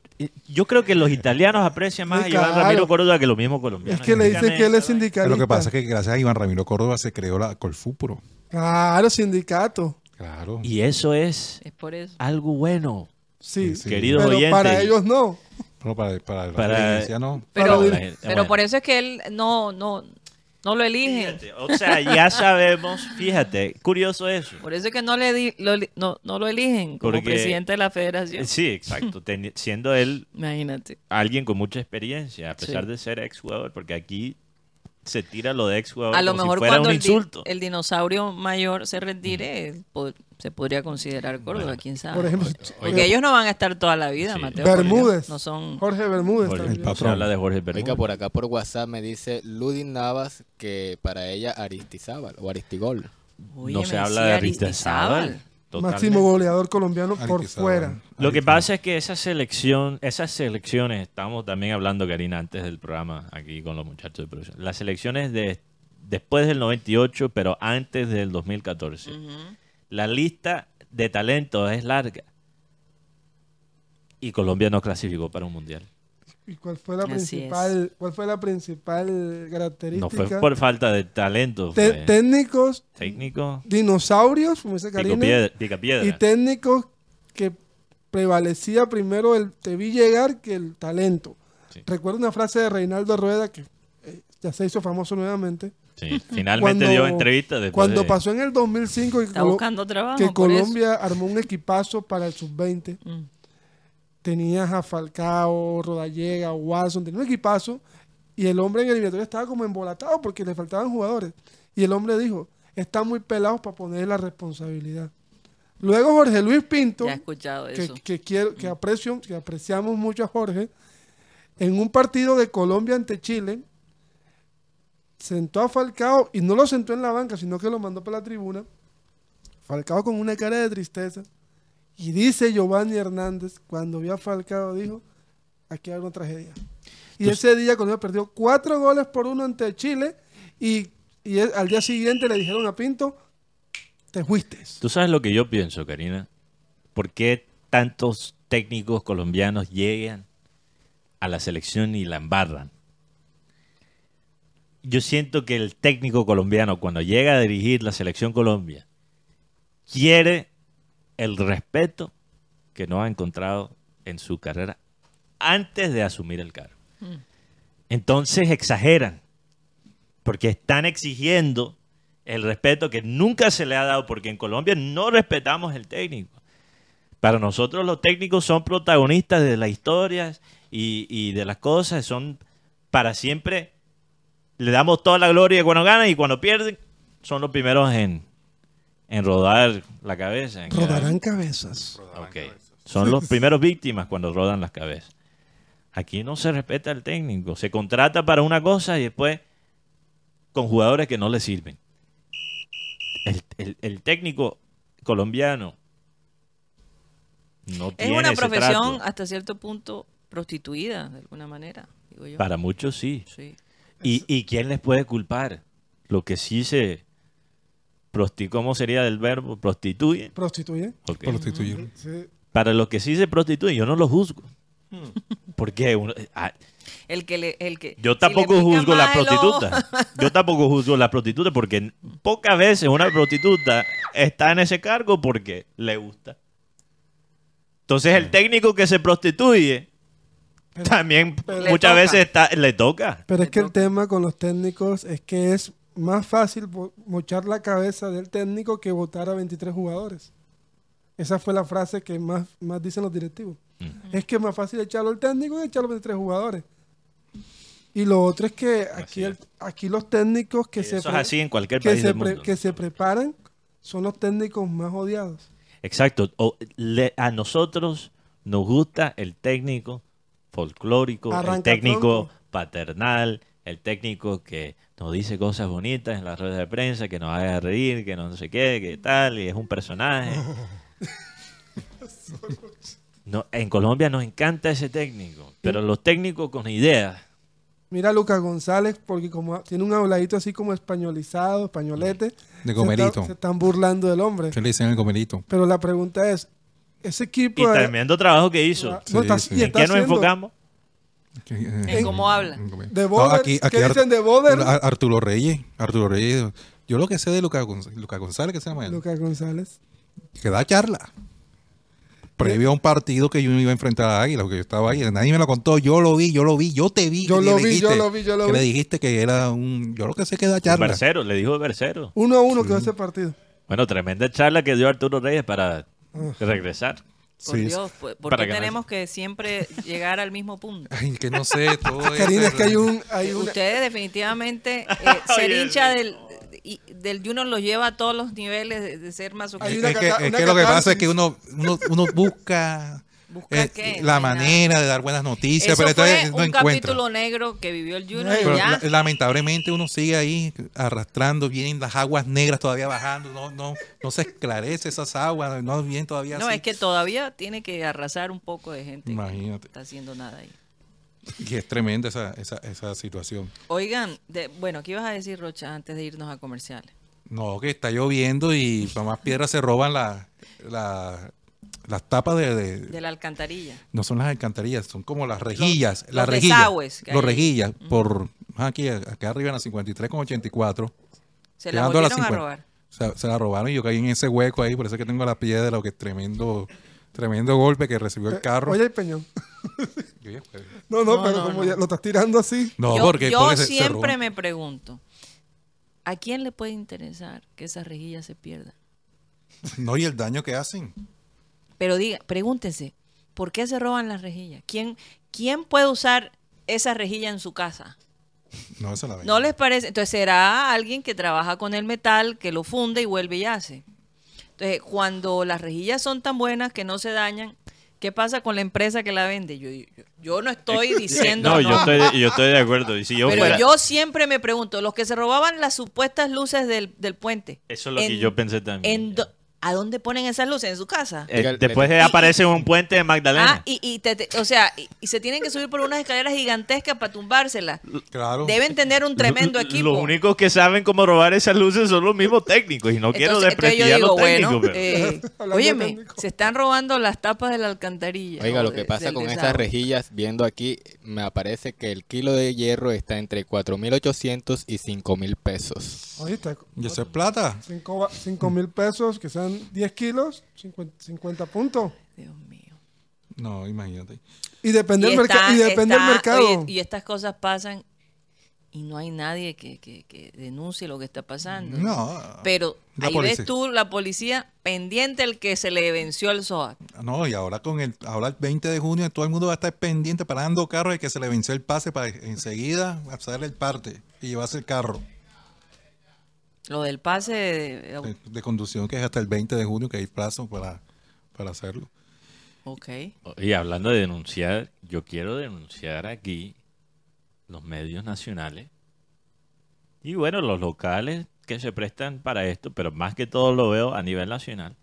Yo creo que los italianos aprecian más
Sí,
a Iván. Ramiro Córdoba que los mismos colombianos.
es que le dicen que él es
Pero
sindicalista.
lo que pasa es que gracias a Iván Ramiro Córdoba se creó la Colfupro.
Claro, sindicato.
Claro.
Y eso es
Es por eso.
algo bueno.
Sí.
Sí.
Queridos
Pero
oyentes.
para ellos no.
Pero para, para, la
Para-
dirigencia no.
Pero,
la
pero
bueno.
por eso es que él no, no, no lo elige.
Fíjate, o sea, ya sabemos, fíjate, curioso eso.
Por eso es que no, le di- lo, no, no lo eligen como
Porque-
presidente de la federación.
Sí, exacto, teni- siendo él
Imagínate.
alguien con mucha experiencia, a pesar
Sí.
de ser exjugador, porque aquí se tira lo de exjugador
A lo
como
mejor
si fuera
cuando
un
el, di-
insulto.
el dinosaurio mayor se retire, se podría considerar Córdoba,
Bueno.
quién sabe.
Por ejemplo,
Porque ellos no van a estar toda la vida,
Sí.
Mateo.
Bermúdez.
No son...
Jorge Bermúdez
Jorge,
el patrón.
habla de Jorge Bermúdez.
Oiga, por acá por WhatsApp me dice Ludin Navas que para ella Aristizábal o Aristigol.
Oye,
no se habla de
Aristizábal.
Totalmente.
Máximo goleador colombiano por fuera.
Lo que pasa es que esa selección, esas selecciones, estamos también hablando, Karina, antes del programa, aquí con los muchachos de producción. Las selecciones de después del 98, pero antes del 2014.
Ujú.
La lista de talentos es larga. Y Colombia no clasificó para un mundial.
¿Y cuál fue la
Así
principal, cuál fue la principal
No
característica?
fue por falta de talento,
Te-
fue
técnicos,
técnico,
dinosaurios, como dice Karina,
piedra, pica piedra.
y técnicos que prevalecía primero el te vi llegar que el talento.
Sí.
Recuerdo una frase de Reinaldo Rueda que eh, ya se hizo famoso nuevamente.
Sí, finalmente
Cuando-
dio entrevista después
Cuando
de-
pasó en el 2005 que,
Está buscando trabajo.
que
eso.
Colombia armó un equipazo para el sub-20.
Mm.
Tenías a Falcao, Rodallega, Watson, tenía un equipazo y el hombre en el eliminatorio estaba como embolatado porque le faltaban jugadores. Y el hombre dijo, están muy pelados para poner la responsabilidad. Luego Jorge Luis Pinto,
escuchado
que,
eso.
que quiero, que aprecio, que apreciamos mucho a Jorge, en un partido de Colombia ante Chile, sentó a Falcao y no lo sentó en la banca, sino que lo mandó para la tribuna. Falcao con una cara de tristeza. Y dice Giovanni Hernández, cuando vio a Falcao, dijo, aquí hay una tragedia. Y ese día Colombia perdió cuatro goles por uno ante Chile y, y el- al día siguiente le dijeron a Pinto, te fuiste.
Tú sabes lo que yo pienso, Karina. ¿Por qué tantos técnicos colombianos llegan a la selección y la embarran? Yo siento que el técnico colombiano, cuando llega a dirigir la selección Colombia, quiere el respeto que no ha encontrado en su carrera antes de asumir el cargo. Entonces exageran, porque están exigiendo el respeto que nunca se le ha dado, porque en Colombia no respetamos el técnico. Para nosotros los técnicos son protagonistas de las historias y, y de las cosas, son para siempre, le damos toda la gloria cuando ganan y cuando pierden, son los primeros en, en rodar la cabeza. en
Rodarán cabezas.
Ok. Son los primeros víctimas cuando rodan las cabezas. Aquí no se respeta el técnico. Se contrata para una cosa y después con jugadores que no le sirven. El, el- el técnico colombiano no
Es
tiene
una
ese
profesión
trato.
hasta cierto punto prostituida, de alguna manera, digo yo.
Para muchos sí.
Sí.
¿Y, ¿Y quién les puede culpar? Lo que sí se... prosti- ¿Cómo sería del verbo? ¿Prostituye?
Prostituye. Sí.
Para los que sí se prostituyen, yo no los juzgo. Porque uno- ah,
El que le, el que,
yo
si
tampoco juzgo la prostituta. Yo tampoco juzgo la prostituta porque pocas veces una prostituta está en ese cargo porque le gusta. Entonces el técnico que se prostituye
Pero-
también
pero-
muchas
toca.
veces está, le toca.
Pero es que el tema con los técnicos es que es más fácil mochar la cabeza del técnico que votar a 23 jugadores. Esa fue la frase que más, más dicen los directivos. Es que es más fácil echarlo al técnico que echarlo a 23 jugadores. Y lo otro es que aquí, el- aquí los técnicos que, se,
Eso es
pre-
así en cualquier
que,
país
se
del
pre-
mundo.
que se preparan son los técnicos más odiados.
Exacto. O le- a nosotros nos gusta el técnico folclórico, el técnico
tronco.
paternal, el técnico que nos dice cosas bonitas en las redes de prensa, que nos haga reír, que no sé qué, que tal, y es un personaje. No, en Colombia nos encanta ese técnico, pero los técnicos con ideas,
Mira a Lucas González, porque como tiene un habladito así como españolizado, españolete,
De
se,
comerito.
está- se están burlando del hombre.
¿Qué le dicen el comerito?
Pero la pregunta es, ese equipo...
y
de-
tremendo trabajo que hizo.
no,
Sí,
está-
sí.
y
¿En
está
qué nos enfocamos?
En cómo habla.
De Boder, ¿qué dicen de Boder?
Ar- Arturo Reyes. Arturo Reyes. Yo lo que sé de Lucas Gonz- Lucas González, que se llama él,
Lucas González.
que da charla. Previo a un partido que yo iba a enfrentar a Águila, porque yo estaba ahí. Nadie me lo contó. Yo lo vi, yo lo vi, yo te vi.
Yo
que
lo vi, yo lo vi, yo lo
que
vi.
le dijiste que era un. Yo lo que sé que da
Un
charla.
Bercero, le dijo Bercero.
Uno a uno quedó ese partido.
Bueno, tremenda charla que dio Arturo Reyes para regresar.
Por
Sí,
Dios, pues, ¿por
Para
qué tenemos que siempre llegar al mismo punto?
Ay, que no sé, todo
Karina, es que hay un... Hay una,
Ustedes definitivamente eh, ser hincha del, y- del Junior los lleva a todos los niveles de, de ser más
Es que, es que lo que pasa es que uno, uno, uno ¿Busca eh,
qué?
la manera de dar buenas noticias,
Eso
pero entonces no
un
encuentra.
capítulo negro que vivió el Junior
Pero
ya.
lamentablemente uno sigue ahí arrastrando, vienen las aguas negras todavía bajando, no, no, no se esclarece esas aguas, no vienen todavía
no,
así.
es que todavía tiene que arrasar un poco de gente que no
Imagínate.
está haciendo nada ahí.
Y es tremenda esa, esa, esa situación.
Oigan, de- bueno, ¿qué ibas a decir, Rocha, antes de irnos a comerciales?
No, que está lloviendo y para más piedras se roban la- la- las tapas de, de-
De la alcantarilla.
no son las alcantarillas, son como las rejillas,
los
las rejillas,
desagües que hay
los rejillas por aquí acá arriba en la 53 con 84.
Se la
Llegando a la
volvieron a
50.
robar.
Se, se la robaron y yo caí en ese hueco ahí, por eso es que tengo la piedra, lo que es tremendo, tremendo golpe que recibió el carro.
Oye, el peñón. No, no,
No,
pero
no,
como
no.
ya lo estás tirando así.
No,
yo
porque,
yo
porque se- se
siempre me pregunto, ¿a quién le puede interesar que esas rejillas se pierdan?
No, y el daño que hacen.
Pero diga, pregúntese, ¿por qué se roban las rejillas? ¿Quién, quién puede usar esa rejilla en su casa?
No, eso la.
¿No les parece? Entonces será alguien que trabaja con el metal, que lo funde y vuelve y hace. Entonces, cuando las rejillas son tan buenas que no se dañan, ¿qué pasa con la empresa que la vende? Yo, yo, yo no estoy diciendo
No,
no,
yo estoy, de- yo estoy de acuerdo. Y si yo
pero
fuera-
yo siempre me pregunto, los que se robaban las supuestas luces del, del puente.
Eso es lo que yo pensé también.
en do- ¿A dónde ponen esas luces? ¿En su casa?
Eh, después
le-
aparece un puente de Magdalena.
Ah, y, y te- te- o sea, y, y se tienen que subir por unas escaleras gigantescas para tumbárselas.
Claro.
Deben tener un tremendo equipo.
Los únicos que saben cómo robar esas luces son los mismos técnicos. Y no quiero
Entonces- yo
desprestigiar los técnicos.
bueno,
pero-
eh, óyeme, se están robando las tapas de la alcantarilla.
Oiga, lo que
de-
pasa con esas rejillas, viendo aquí, me aparece que el kilo de hierro está entre 4.800 y 5.000 pesos.
Oye, está
Y eso es plata.
5 mil pesos, que sean 10 kilos, 50, 50 puntos.
Dios mío.
No, imagínate.
Y depende, del,
Y está-
y depende del
está-
mercado.
oye, y estas cosas pasan y no hay nadie que, que- que denuncie lo que está pasando.
No.
Pero ahí
policía.
ves tú la policía pendiente el que se le venció el SOAT.
No, y ahora con el, ahora el 20 de junio todo el mundo va a estar pendiente parando carros y que se le venció el pase para enseguida hacerle el parte y llevarse el carro
Lo del pase de-
de, de conducción que es hasta el 20 de junio que hay plazo para, para hacerlo.
Ok.
Y hablando de denunciar, yo quiero denunciar aquí los medios nacionales y bueno, los locales que se prestan para esto, pero más que todo lo veo a nivel nacional,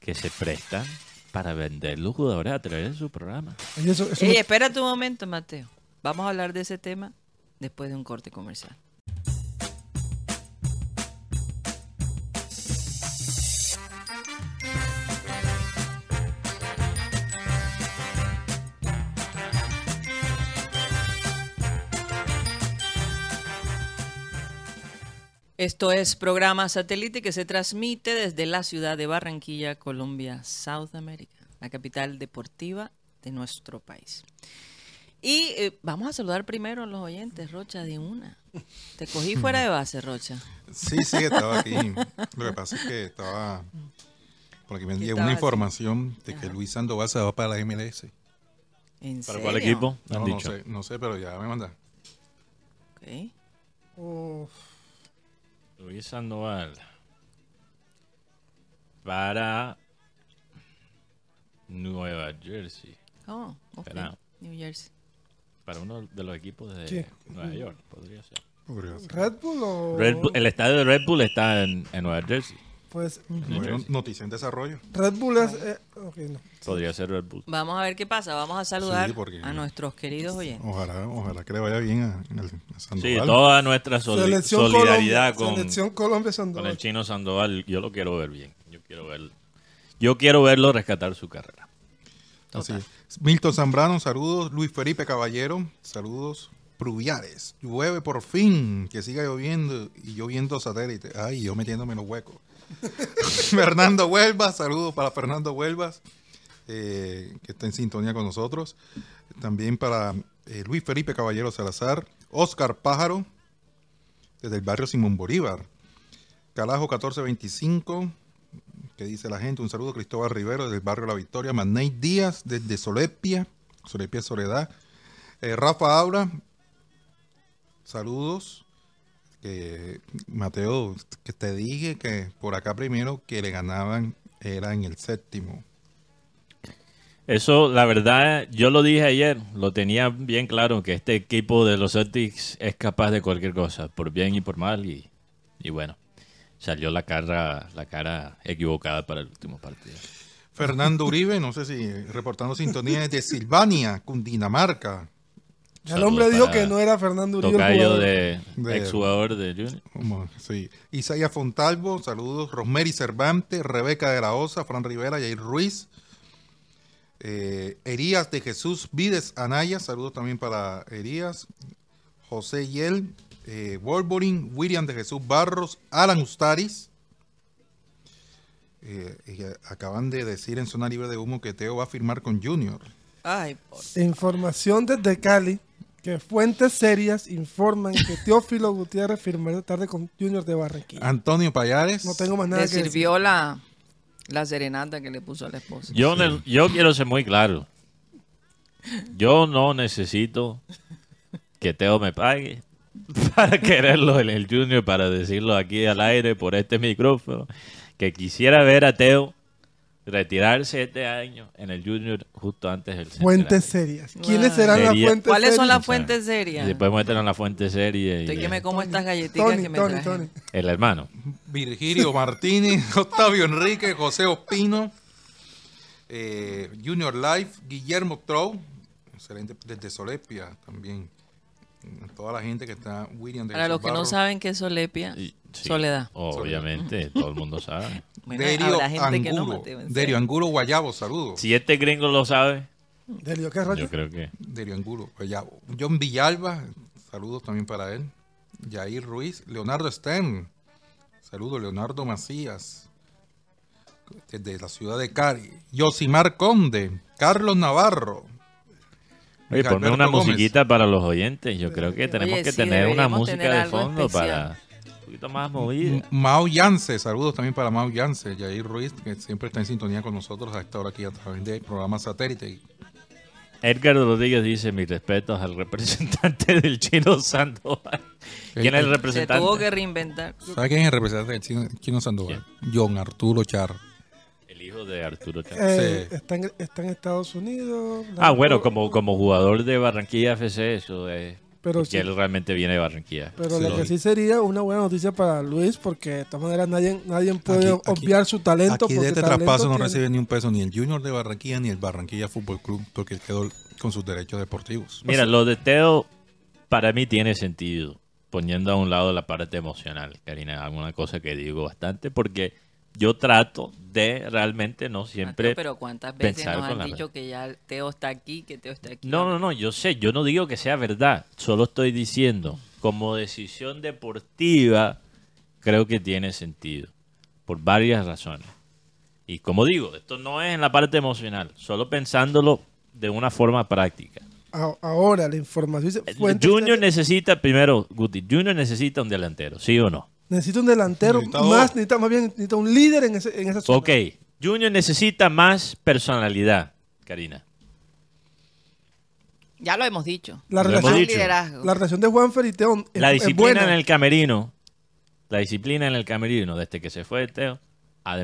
que se prestan para vender los jugadores a través de su programa.
Y eso- eso
Ey,
me-
espérate un momento, Mateo. Vamos a hablar de ese tema después de un corte comercial. Esto es programa satélite que se transmite desde la ciudad de Barranquilla, Colombia, South America, la capital deportiva de nuestro país. Y eh, vamos a saludar primero a los oyentes, Rocha, de una. Te cogí fuera de base, Rocha.
Sí, sí, estaba aquí. Lo que pasa es que estaba. Porque me
¿Qué
llegó una información de que
Ajá.
Luis Sandoval se va para la MLS.
¿En
¿Para
serio?
cuál equipo?
No,
Han
no
dicho.
sé, no sé, pero ya me manda.
Ok.
Uf,
Luis Sandoval. Para Nueva Jersey.
Oh, ok.
Espera.
New Jersey.
Para uno de los equipos de
Sí.
Nueva York, podría ser.
Podría ser.
¿Red Bull o...?
Red Bull- el estadio de Red Bull está en, en Nueva Jersey.
Pues
Bueno, noticia en desarrollo.
Red Bull es... eh, no.
Podría ser Red Bull.
Vamos a ver qué pasa. Vamos a saludar
Sí, porque-
a nuestros queridos oyentes.
Ojalá, ojalá que le vaya bien a, a Sandoval.
Sí, toda nuestra soli-
Selección
solidaridad
Colombia,
con,
Selección Colombia
con el chino Sandoval. Yo lo quiero ver bien. Yo quiero ver, yo quiero verlo rescatar su carrera.
Así es. Milton Zambrano, saludos. Luis Felipe Caballero, saludos. Pluviales, llueve por fin, que siga lloviendo y yo viendo satélite. Ay, yo metiéndome en los huecos. Fernando Huelvas, saludos para Fernando Huelvas, eh, que está en sintonía con nosotros. También para eh, Luis Felipe Caballero Salazar, Oscar Pájaro, desde el barrio Simón Bolívar. Calajo 1425, que dice la gente, un saludo Cristóbal Rivero desde el barrio La Victoria, Maney Díaz desde Solepia, Solepia Soledad, Eh, Rafa Aura, saludos, que Mateo, que te dije que por acá primero que le ganaban era en el séptimo.
Eso, la verdad, yo lo dije ayer, lo tenía bien claro que este equipo de los Celtics es capaz de cualquier cosa, por bien y por mal, y, y bueno, salió la cara, la cara equivocada para el último partido.
Fernando Uribe, no sé si reportando sintonía desde Silvania, Cundinamarca.
Ya el hombre dijo que no era Fernando Uribe.
Tocayo
jugador.
de,
De-
exjugador de Junior.
Sí. Isaías Fontalvo, saludos. Rosemary Cervantes, Rebeca de la Osa, Fran Rivera, Jair Ruiz. Eh, Erías de Jesús Vides Anaya, saludos también para Erías. José Yel, eh, Wolverine, William de Jesús Barros, Alan Ustaris. Eh, y acaban de decir en Zona Libre de Humo que Teo va a firmar con Junior.
Ay, por...
Información desde Cali, que fuentes serias informan que Teófilo Gutiérrez firmará tarde con Junior de Barranquilla.
Antonio Payares.
No tengo más nada
Le
que decir.
sirvió la, la serenata que le puso a la esposa.
Yo, ne- yo quiero ser muy claro. Yo no necesito que Teo me pague para quererlo en el Junior, para decirlo aquí al aire por este micrófono, que quisiera ver a Teo retirarse este año en el Junior justo antes del
Fuentes serias. ¿Quiénes serán las
Sería-
fuentes
¿Cuáles son las fuentes serias?
Y después meter en la fuente serie y
Estoy que me como estas galletitas
Tony,
que me
Tony,
traje.
Tony.
el hermano.
Virgilio Martínez, Octavio Enrique, José Ospino, eh, Junior Life, Guillermo Trou, excelente, desde Solepia también. Toda la gente que está, William de
Para los que no saben qué es Solepia,
Y- sí,
Soledad.
Obviamente, todo el mundo sabe.
Bueno,
Derio
gente que no,
Angulo,
Mateo, en
Derio. Angulo Guayabo, saludos.
Si este gringo lo sabe,
Delio, ¿qué
yo creo que...
Derio Angulo, Guayabo. John Villalba, saludos también para él. Jair Ruiz, Leonardo Stern, saludos, Leonardo Macías, desde la ciudad de Cari. Yosimar Conde, Carlos Navarro,
Oye, ponme
Alberto
una
Gómez.
musiquita para los oyentes. Yo creo que tenemos
Oye,
que
sí,
tener una música
tener
de fondo
especial.
para un poquito más movida.
Mao Yance, saludos también para Mao Yance, Jair Ruiz, que siempre está en sintonía con nosotros a esta hora aquí a través del programa satélite.
Edgar Rodríguez dice mis respetos al representante del chino Sandoval. ¿Quién es el
Eh,
Se
representante?
tuvo que reinventar.
¿Sabe quién es el representante del chino, chino Sandoval? John Arturo Char.
De Arturo Chávez.
Eh,
Sí.
está, en, está en Estados Unidos.
Ah, bueno, como, como jugador de Barranquilla FC, eso es.
Pero sí.
él realmente viene de Barranquilla.
Pero
Sí.
lo que sí sería una buena noticia para Luis, porque de todas maneras nadie, nadie puede
Aquí- aquí-
obviar su talento.
Aquí de este traspaso no
tiene.
recibe ni un peso ni el Junior de Barranquilla ni el Barranquilla Fútbol Club, porque él quedó con sus derechos deportivos.
Mira, lo de Teo para mí tiene sentido, poniendo a un lado la parte emocional, Karina, alguna cosa que digo bastante, porque yo trato de realmente no siempre...
Mateo, pero ¿cuántas veces
pensar
nos han dicho que ya Teo está aquí, que Teo está aquí?
No, no, no, yo sé, yo no digo que sea verdad, solo estoy diciendo, como decisión deportiva, creo que tiene sentido, por varias razones. Y como digo, esto no es en la parte emocional, solo pensándolo de una forma práctica.
Ahora, la información.
Eh, Junior necesita, primero, Guti, Junior necesita un delantero, ¿sí o no?
Necesita un delantero,
Necesita
más, necesita, más bien necesita un líder en, ese, en esa zona.
Ok, Junior necesita más personalidad, Karina.
Ya lo hemos dicho.
La
Lo hemos
relación,
dicho.
liderazgo.
la relación de Juanfer y Teo es,
La
es
disciplina
buena.
en el camerino, la disciplina en el camerino desde que se fue Teo ha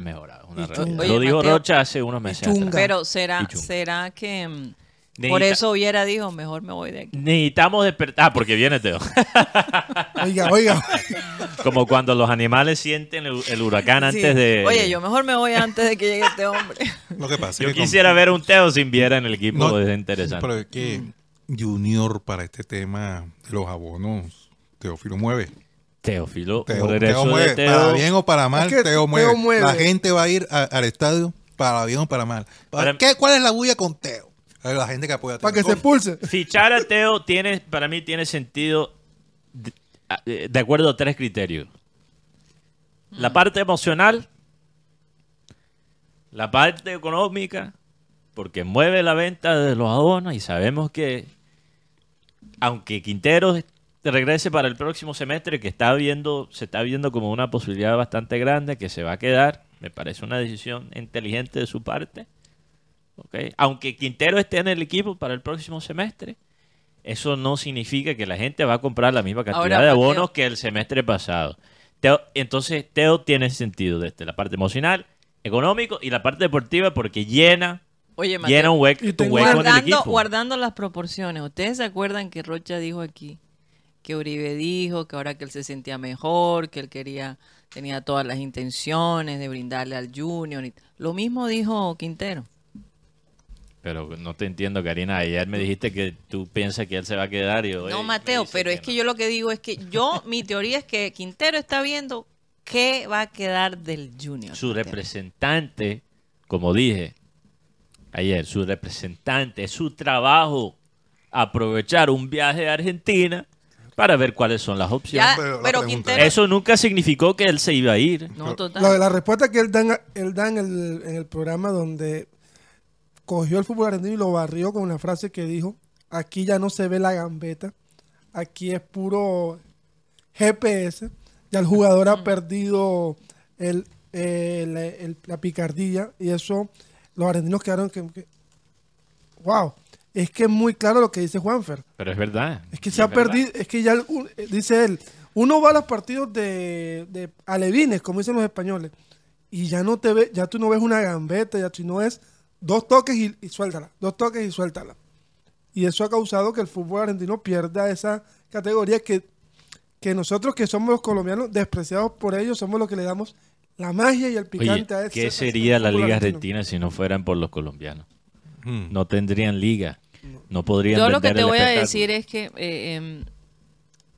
Una realidad.
chunga.
Lo dijo
Mateo,
Rocha hace unos meses atrás.
Pero será, será que mm, por eso Viera dijo, mejor me voy de aquí.
Necesitamos despertar, ah, porque viene Teo.
Oiga, oiga.
Como cuando los animales sienten el, el huracán
Sí.
antes de...
Oye, yo mejor me voy antes de que llegue este hombre.
Lo que pasa
Yo
es que con-
quisiera ver un Teo sin Viera en el equipo,
No,
es interesante.
Pero es que Junior para este tema de los abonos, Teófilo mueve.
Teófilo,
Teo,
regreso
Teo
de
mueve.
Teo.
Para bien o para mal,
Es que
Teo,
Teo
mueve.
mueve.
La gente va a ir a- al estadio para bien o para mal. ¿Para
Para-
qué? ¿Cuál es la bulla con Teo? A ver, La gente que apoya a Teo.
Para que se expulse.
Fichar a Teo tiene, para mí tiene sentido de, de acuerdo a tres criterios. La parte emocional, la parte económica, porque mueve la venta de los abonos y sabemos que aunque Quintero regrese para el próximo semestre, que está viendo, se está viendo como una posibilidad bastante grande que se va a quedar, me parece una decisión inteligente de su parte. Aunque Quintero esté en el equipo para el próximo semestre, eso no significa que la gente va a comprar la misma cantidad
Ahora,
de
Mateo.
abonos que el semestre pasado. Teo- entonces, Teo tiene sentido desde la parte emocional, económico y la parte deportiva porque llena,
Oye, Mateo,
llena un hueco, un en el
guardando,
equipo.
guardando las proporciones. ¿Ustedes se acuerdan que Rocha dijo aquí? Que Uribe dijo que ahora que él se sentía mejor, que él quería, tenía todas las intenciones de brindarle al Junior. Lo mismo dijo Quintero.
Pero no te entiendo, Karina. Ayer me dijiste que tú piensas que él se va a quedar y hoy
No, Mateo, pero es que yo lo que digo es que yo, mi teoría es que Quintero está viendo qué va a quedar del Junior.
Su
Mateo.
representante, como dije ayer, su representante, es su trabajo aprovechar un viaje a Argentina para ver cuáles son las opciones.
Ya,
Pero la
pero
pregunta
Quintero...
Eso nunca significó que él se iba a ir.
No, total.
La, la respuesta que él da, él da en, el, en el programa donde cogió el fútbol argentino y lo barrió con una frase que dijo, aquí ya no se ve la gambeta, aquí es puro GPS, ya el jugador ha perdido el, el- el- la picardía y eso los argentinos quedaron que, que- wow, es que es muy claro lo que dice Juanfer.
Pero es verdad.
Es que se ha
verdad.
perdido, es que ya, el- un- eh, dice él, uno va a los partidos de, de alevines, como dicen los españoles, y ya no te ve, ya tú no ves una gambeta, ya tú no ves dos toques y, y suéltala, dos toques y suéltala. Y eso ha causado que el fútbol argentino pierda esa categoría que, que nosotros que somos los colombianos, despreciados por ellos, somos los que le damos la magia y el
Oye,
picante a ese
¿qué
a ese
sería la Liga. Argentina si no fueran por los colombianos?
Hmm.
No tendrían liga. No podrían
Yo lo que te voy a decir es que eh, em,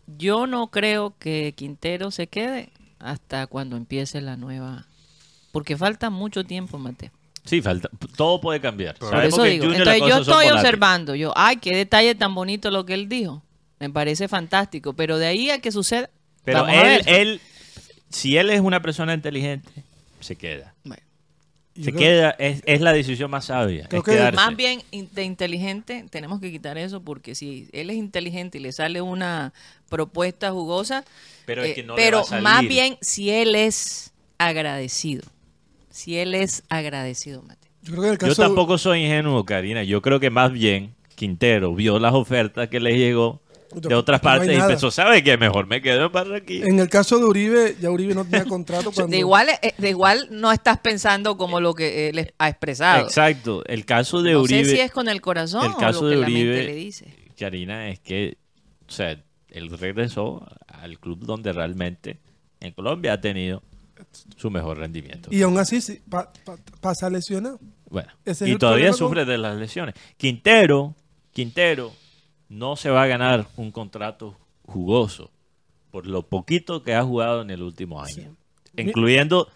yo no creo que Quintero se quede hasta cuando empiece la nueva. Porque falta mucho tiempo, Mateo.
Sí, falta. Todo puede cambiar. Sabemos
eso
que
digo. Entonces yo estoy observando. Yo, ay, qué detalle tan bonito lo que él dijo. Me parece fantástico. Pero de ahí a que suceda.
Pero
vamos a
él,
ver.
él, si él es una persona inteligente, se queda.
Bueno,
Se queda, es, es la decisión más sabia.
Creo
es
que-
quedarse.
Más bien de inteligente, tenemos que quitar eso porque si él es inteligente y le sale una propuesta jugosa,
Pero es
eh,
que no le
pero
va a salir.
más bien si él es agradecido, si él es agradecido, Mate.
Yo creo que
tampoco soy ingenuo, Karina. Yo creo que más bien Quintero vio las ofertas que le llegó de otras
No
partes y pensó, ¿sabe qué? Mejor me quedo en Barranquilla.
En el caso de Uribe, ya Uribe no tenía contrato cuando...
De igual, eh, de igual no estás pensando como lo que él ha expresado.
Exacto. El caso de
no
Uribe,
sé si es con el corazón
el caso
o lo que
de
la mente
Uribe,
le dice.
Karina, es que, o sea, él regresó al club donde realmente en Colombia ha tenido su mejor rendimiento.
Y aún así sí, pa- pa- pasa lesionado.
Bueno,
Ese es
y todavía
con-
sufre de las lesiones. Quintero, Quintero no se va a ganar un contrato jugoso por lo poquito que ha jugado en el último año, incluyendo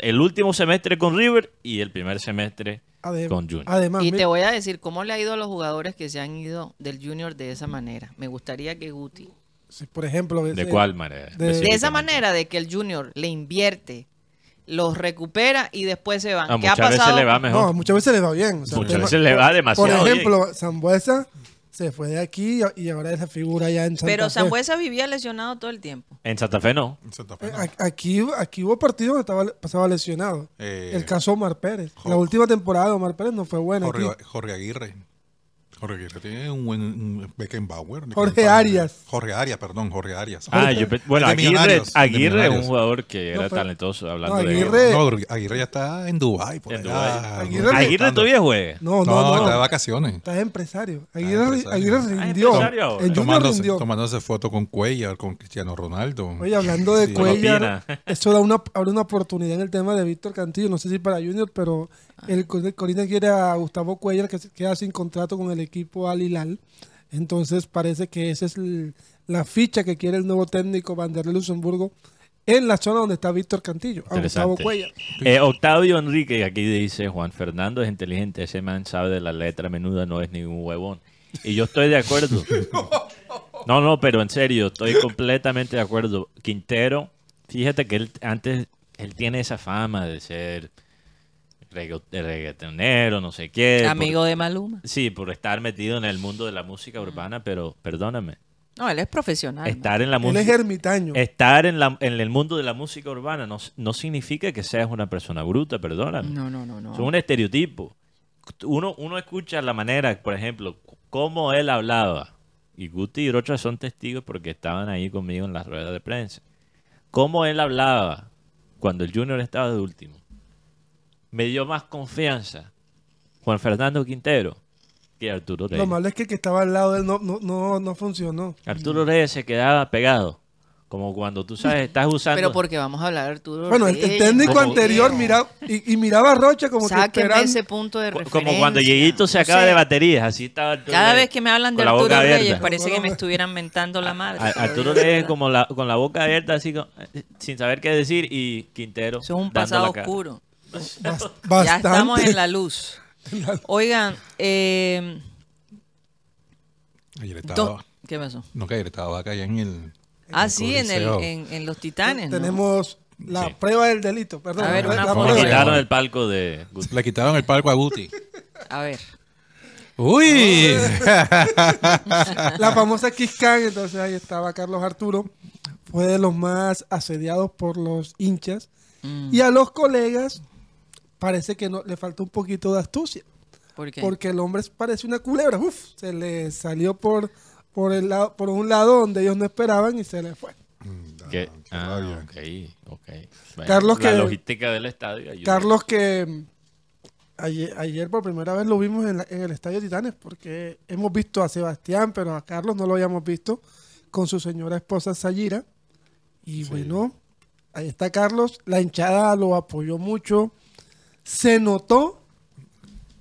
el último semestre con River y el primer semestre
Adem-
con Junior.
Además,
Y te voy a decir cómo le ha ido a los jugadores que se han ido del Junior de esa manera. Me gustaría que Guti,
si, por ejemplo...
¿De cuál manera?
de-
de esa manera de que el Junior le invierte, los recupera y después se van.
Ah,
¿Qué ha
muchas veces
pasado?
le va mejor.
No, muchas veces le va bien. o sea,
Muchas
tema-
veces le va demasiado
Por
bien.
ejemplo, Zambuesa se fue de aquí y ahora es la figura ya en Santa
Pero
Fe.
Sambuesa vivía lesionado todo el tiempo.
En Santa Fe no.
En Santa Fe,
Eh,
no.
Aquí, aquí hubo partidos donde estaba, pasaba lesionado.
Eh,
el caso Omar Pérez. La última temporada de Omar Pérez no fue buena.
Jorge,
aquí.
Jorge Aguirre. Jorge Aguirre tiene un buen un Beckenbauer.
Jorge Arias.
Jorge Arias, perdón, Jorge Arias.
Ah, yo bueno, Aguirre, Aguirre es un jugador que era
No, pero-
talentoso hablando
no,
de
Aguirre-
No, Aguirre ya está en Dubái. Por
En
allá,
Dubái.
Aguirre-
Aguirre todavía juega.
No,
No,
no, no.
está de vacaciones.
Está de empresario. Aguirre,
empresario.
Aguirre rindió.
empresario ahora.
En Junior
Tomándose,
rindió.
tomándose foto con Cuellar, con Cristiano Ronaldo.
Oye, hablando de
Sí.
Cuellar, eso da una, abre una oportunidad en el tema de Víctor Cantillo. No sé si para Junior, pero el, Cor- el Corinthians quiere a Gustavo Cuellar, que se queda sin contrato con el equipo Al Hilal. Entonces parece que esa es el- la ficha que quiere el nuevo técnico Vanderlei Luxemburgo en la zona donde está Víctor Cantillo, a Gustavo. Cuellar.
Eh, Octavio Enrique, aquí dice, Juan Fernando es inteligente, ese man sabe de la letra menuda, no es ningún huevón. Y yo estoy de acuerdo. No, no, pero en serio, estoy completamente de acuerdo. Quintero, fíjate que él antes, él tiene esa fama de ser reggaetonero, no sé qué.
Amigo de Maluma.
sí, por estar metido en el mundo de la música urbana, pero perdóname,
No, él es profesional.
estar en la
Él es
música...
ermitaño.
Estar en, la- en el mundo de la música urbana no, no significa que seas una persona bruta, perdóname.
No, no, no, no.
Es un estereotipo. Uno, uno escucha la manera, por ejemplo, cómo él hablaba. Y Guti y Rocha son testigos porque estaban ahí conmigo en las ruedas de prensa. Cómo él hablaba cuando el Junior estaba de último. Me dio más confianza Juan Fernando Quintero que Arturo Reyes.
Lo malo es que el que estaba al lado de él no, no, no, no funcionó.
Arturo Reyes se quedaba pegado. Como cuando tú sabes, estás usando...
Pero porque vamos a hablar de Arturo
Bueno, el, técnico anterior miraba y, y miraba a Rocha como que esperando.
ese punto de referencia.
Como cuando Lleguito se acaba de baterías, así estaba Arturo
Cada
Reyes,
vez que me hablan de Arturo Reyes
abierta.
parece que me estuvieran mentando la madre.
A- Arturo Reyes como la, con la boca abierta, así eh, sin saber qué decir, y Quintero.
Eso es un pasado oscuro. Ya estamos en la luz. Oigan, eh,
Ayer estaba,
¿qué pasó?
no, que ayer estaba acá allá en el.
Ah, sí, en, el,
Coliseo.
en, en los Titanes. ¿no?
Tenemos la
Sí.
prueba del delito. Perdón,
A ver, una
la.
Le quitaron el palco de Guti.
Le quitaron el palco a Guti.
A ver.
¡Uy!
la famosa Kiss Cam, entonces ahí estaba Carlos Arturo, fue de los más asediados por los hinchas
Mm,
y a los colegas parece que no le faltó un poquito de astucia,
¿Por qué?
porque el hombre parece una culebra, uf, se le salió por por el lado por un lado donde ellos no esperaban y se le fue.
Que-
qué
ah,
rabia.
ok, ok. Bueno,
Carlos
la
que-
logística del estadio. ayuda.
Carlos que mm, ayer, ayer por primera vez lo vimos en, la- en el Estadio Titanes, porque hemos visto a Sebastián, pero a Carlos no lo habíamos visto con su señora esposa Sayira. Y bueno, ahí está Carlos, la hinchada lo apoyó mucho, se notó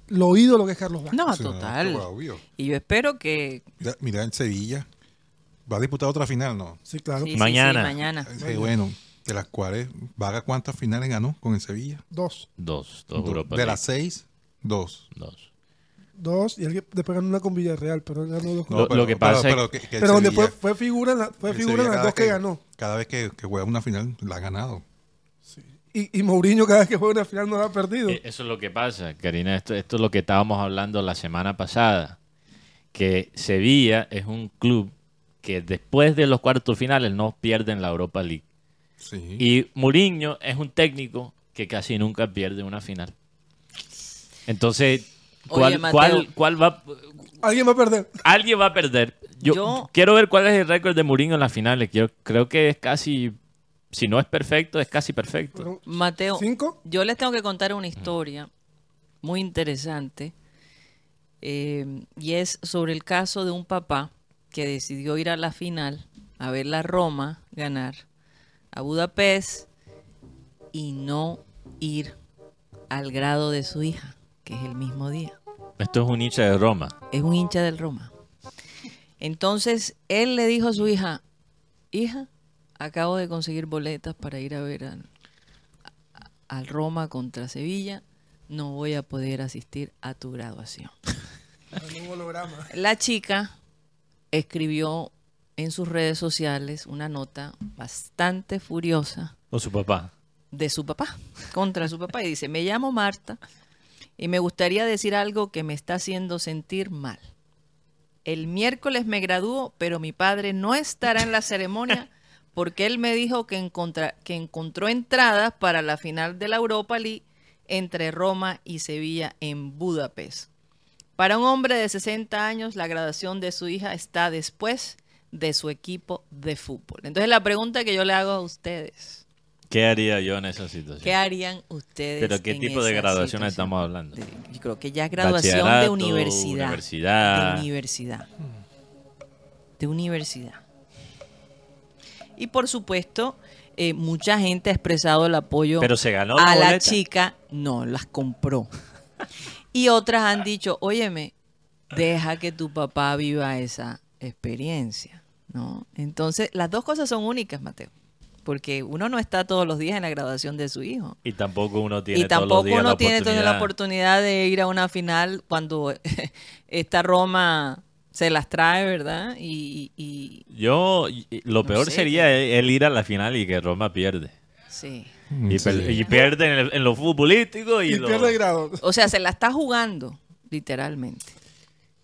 lo ídolo que es Carlos Vázquez.
No,
Sí,
total.
obvio.
Y yo espero que...
Mira, mira en Sevilla. Va a disputar otra final, ¿no?
Sí, claro.
sí, sí,
Mañana.
sí, mañana.
Eh, bueno, de las cuales, ¿Vaga cuántas finales ganó con el Sevilla?
Dos.
Dos, dos
Do-
Europa
de las seis, dos.
Dos.
Dos, y él después ganó una con Villarreal, pero él ganó dos.
Lo- lo que pasa es-
que, que el
pero donde
Sevilla-
fue, fue figura en, la- fue figura en las
cada
dos que
vez
ganó.
Cada vez que, que juega una final, la ha ganado.
Y, y Mourinho cada vez que juega una final no la ha perdido.
Eh, Eso es lo que pasa, Karina. Esto, esto es lo que estábamos hablando la semana pasada. Que Sevilla es un club que después de los cuartos finales no pierde en la Europa League.
Sí.
Y Mourinho es un técnico que casi nunca pierde una final. Entonces, ¿cuál,
Oye,
cuál va?
Alguien va a perder.
Alguien va a perder. Yo,
Yo-
quiero ver cuál es el récord de Mourinho en las finales. Yo creo que es casi, si no es perfecto, es casi perfecto.
Mateo,
¿Cinco?
yo les tengo que contar una historia muy interesante eh, y es sobre el caso de un papá que decidió ir a la final a ver la Roma ganar a Budapest y no ir al grado de su hija, que es el mismo día.
Esto es un hincha de Roma.
Es un hincha del Roma. Entonces, él le dijo a su hija, hija, acabo de conseguir boletas para ir a ver al, Roma contra Sevilla, no voy a poder asistir a tu graduación.
Un holograma.
La chica escribió en sus redes sociales una nota bastante furiosa
O su papá.
de su papá, contra su papá, y dice, me llamo Marta y me gustaría decir algo que me está haciendo sentir mal. El miércoles me gradúo, pero mi padre no estará en la ceremonia porque él me dijo que, encontra- que encontró entradas para la final de la Europa League entre Roma y Sevilla en Budapest. Para un hombre de 60 años, la graduación de su hija está después de su equipo de fútbol. Entonces la pregunta que yo le hago a ustedes,
¿Qué haría yo en esa situación?
¿Qué harían ustedes?
¿Pero qué
en
tipo de graduación
situación?
estamos hablando?
De- yo creo que ya es graduación de universidad.
universidad.
De universidad. De universidad. Y por supuesto, eh, mucha gente ha expresado el apoyo
Pero se ganó la
a la chica. No, las compró. y otras han dicho, óyeme, deja que tu papá viva esa experiencia. ¿no? Entonces, las dos cosas son únicas, Mateo. Porque uno no está todos los días en la graduación de su hijo.
Y tampoco uno tiene
Y
todos los
tampoco
días
uno
la
tiene toda la
oportunidad.
de ir a una final cuando esta Roma se las trae, ¿verdad? Y, y-
Yo, lo
No
peor
sé.
sería él ir a la final y que Roma pierde.
sí.
Y, per- y pierde en, el- en lo futbolístico y,
Y
lo-
pierde grado.
O sea, se la está jugando, literalmente.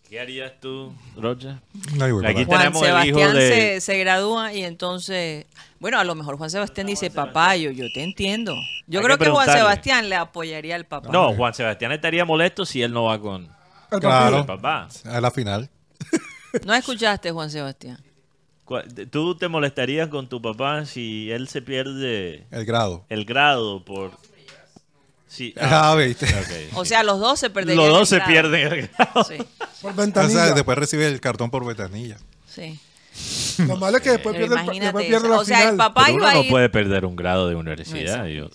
¿Qué harías tú, Roger?
Ahí voy
Aquí
Juan
tenemos el hijo
Sebastián
de-
se, se gradúa y entonces, bueno, a lo mejor Juan Sebastián dice, papá, yo, yo te entiendo. Yo
Hay
creo
que
que Juan. Sebastián le apoyaría al papá.
No, Juan Sebastián estaría molesto si él no va con
Claro.
el papá.
a la final.
¿No escuchaste, Juan Sebastián?
¿Tú te molestarías con tu papá si él se pierde
El grado.
el grado por... Sí,
Ah, viste.
ok.
O sea, los dos se perderían.
Los dos
el
se
grado.
pierden el grado.
Sí,
Por
O
ventanilla.
sea, después recibe el cartón por ventanilla.
sí.
Lo malo es que después
Pero
pierde, el,
imagínate
después pierde la
O sea,
final.
el papá
Pero
iba
uno
a
no
ir...
puede perder un grado de
No,
universidad. yo-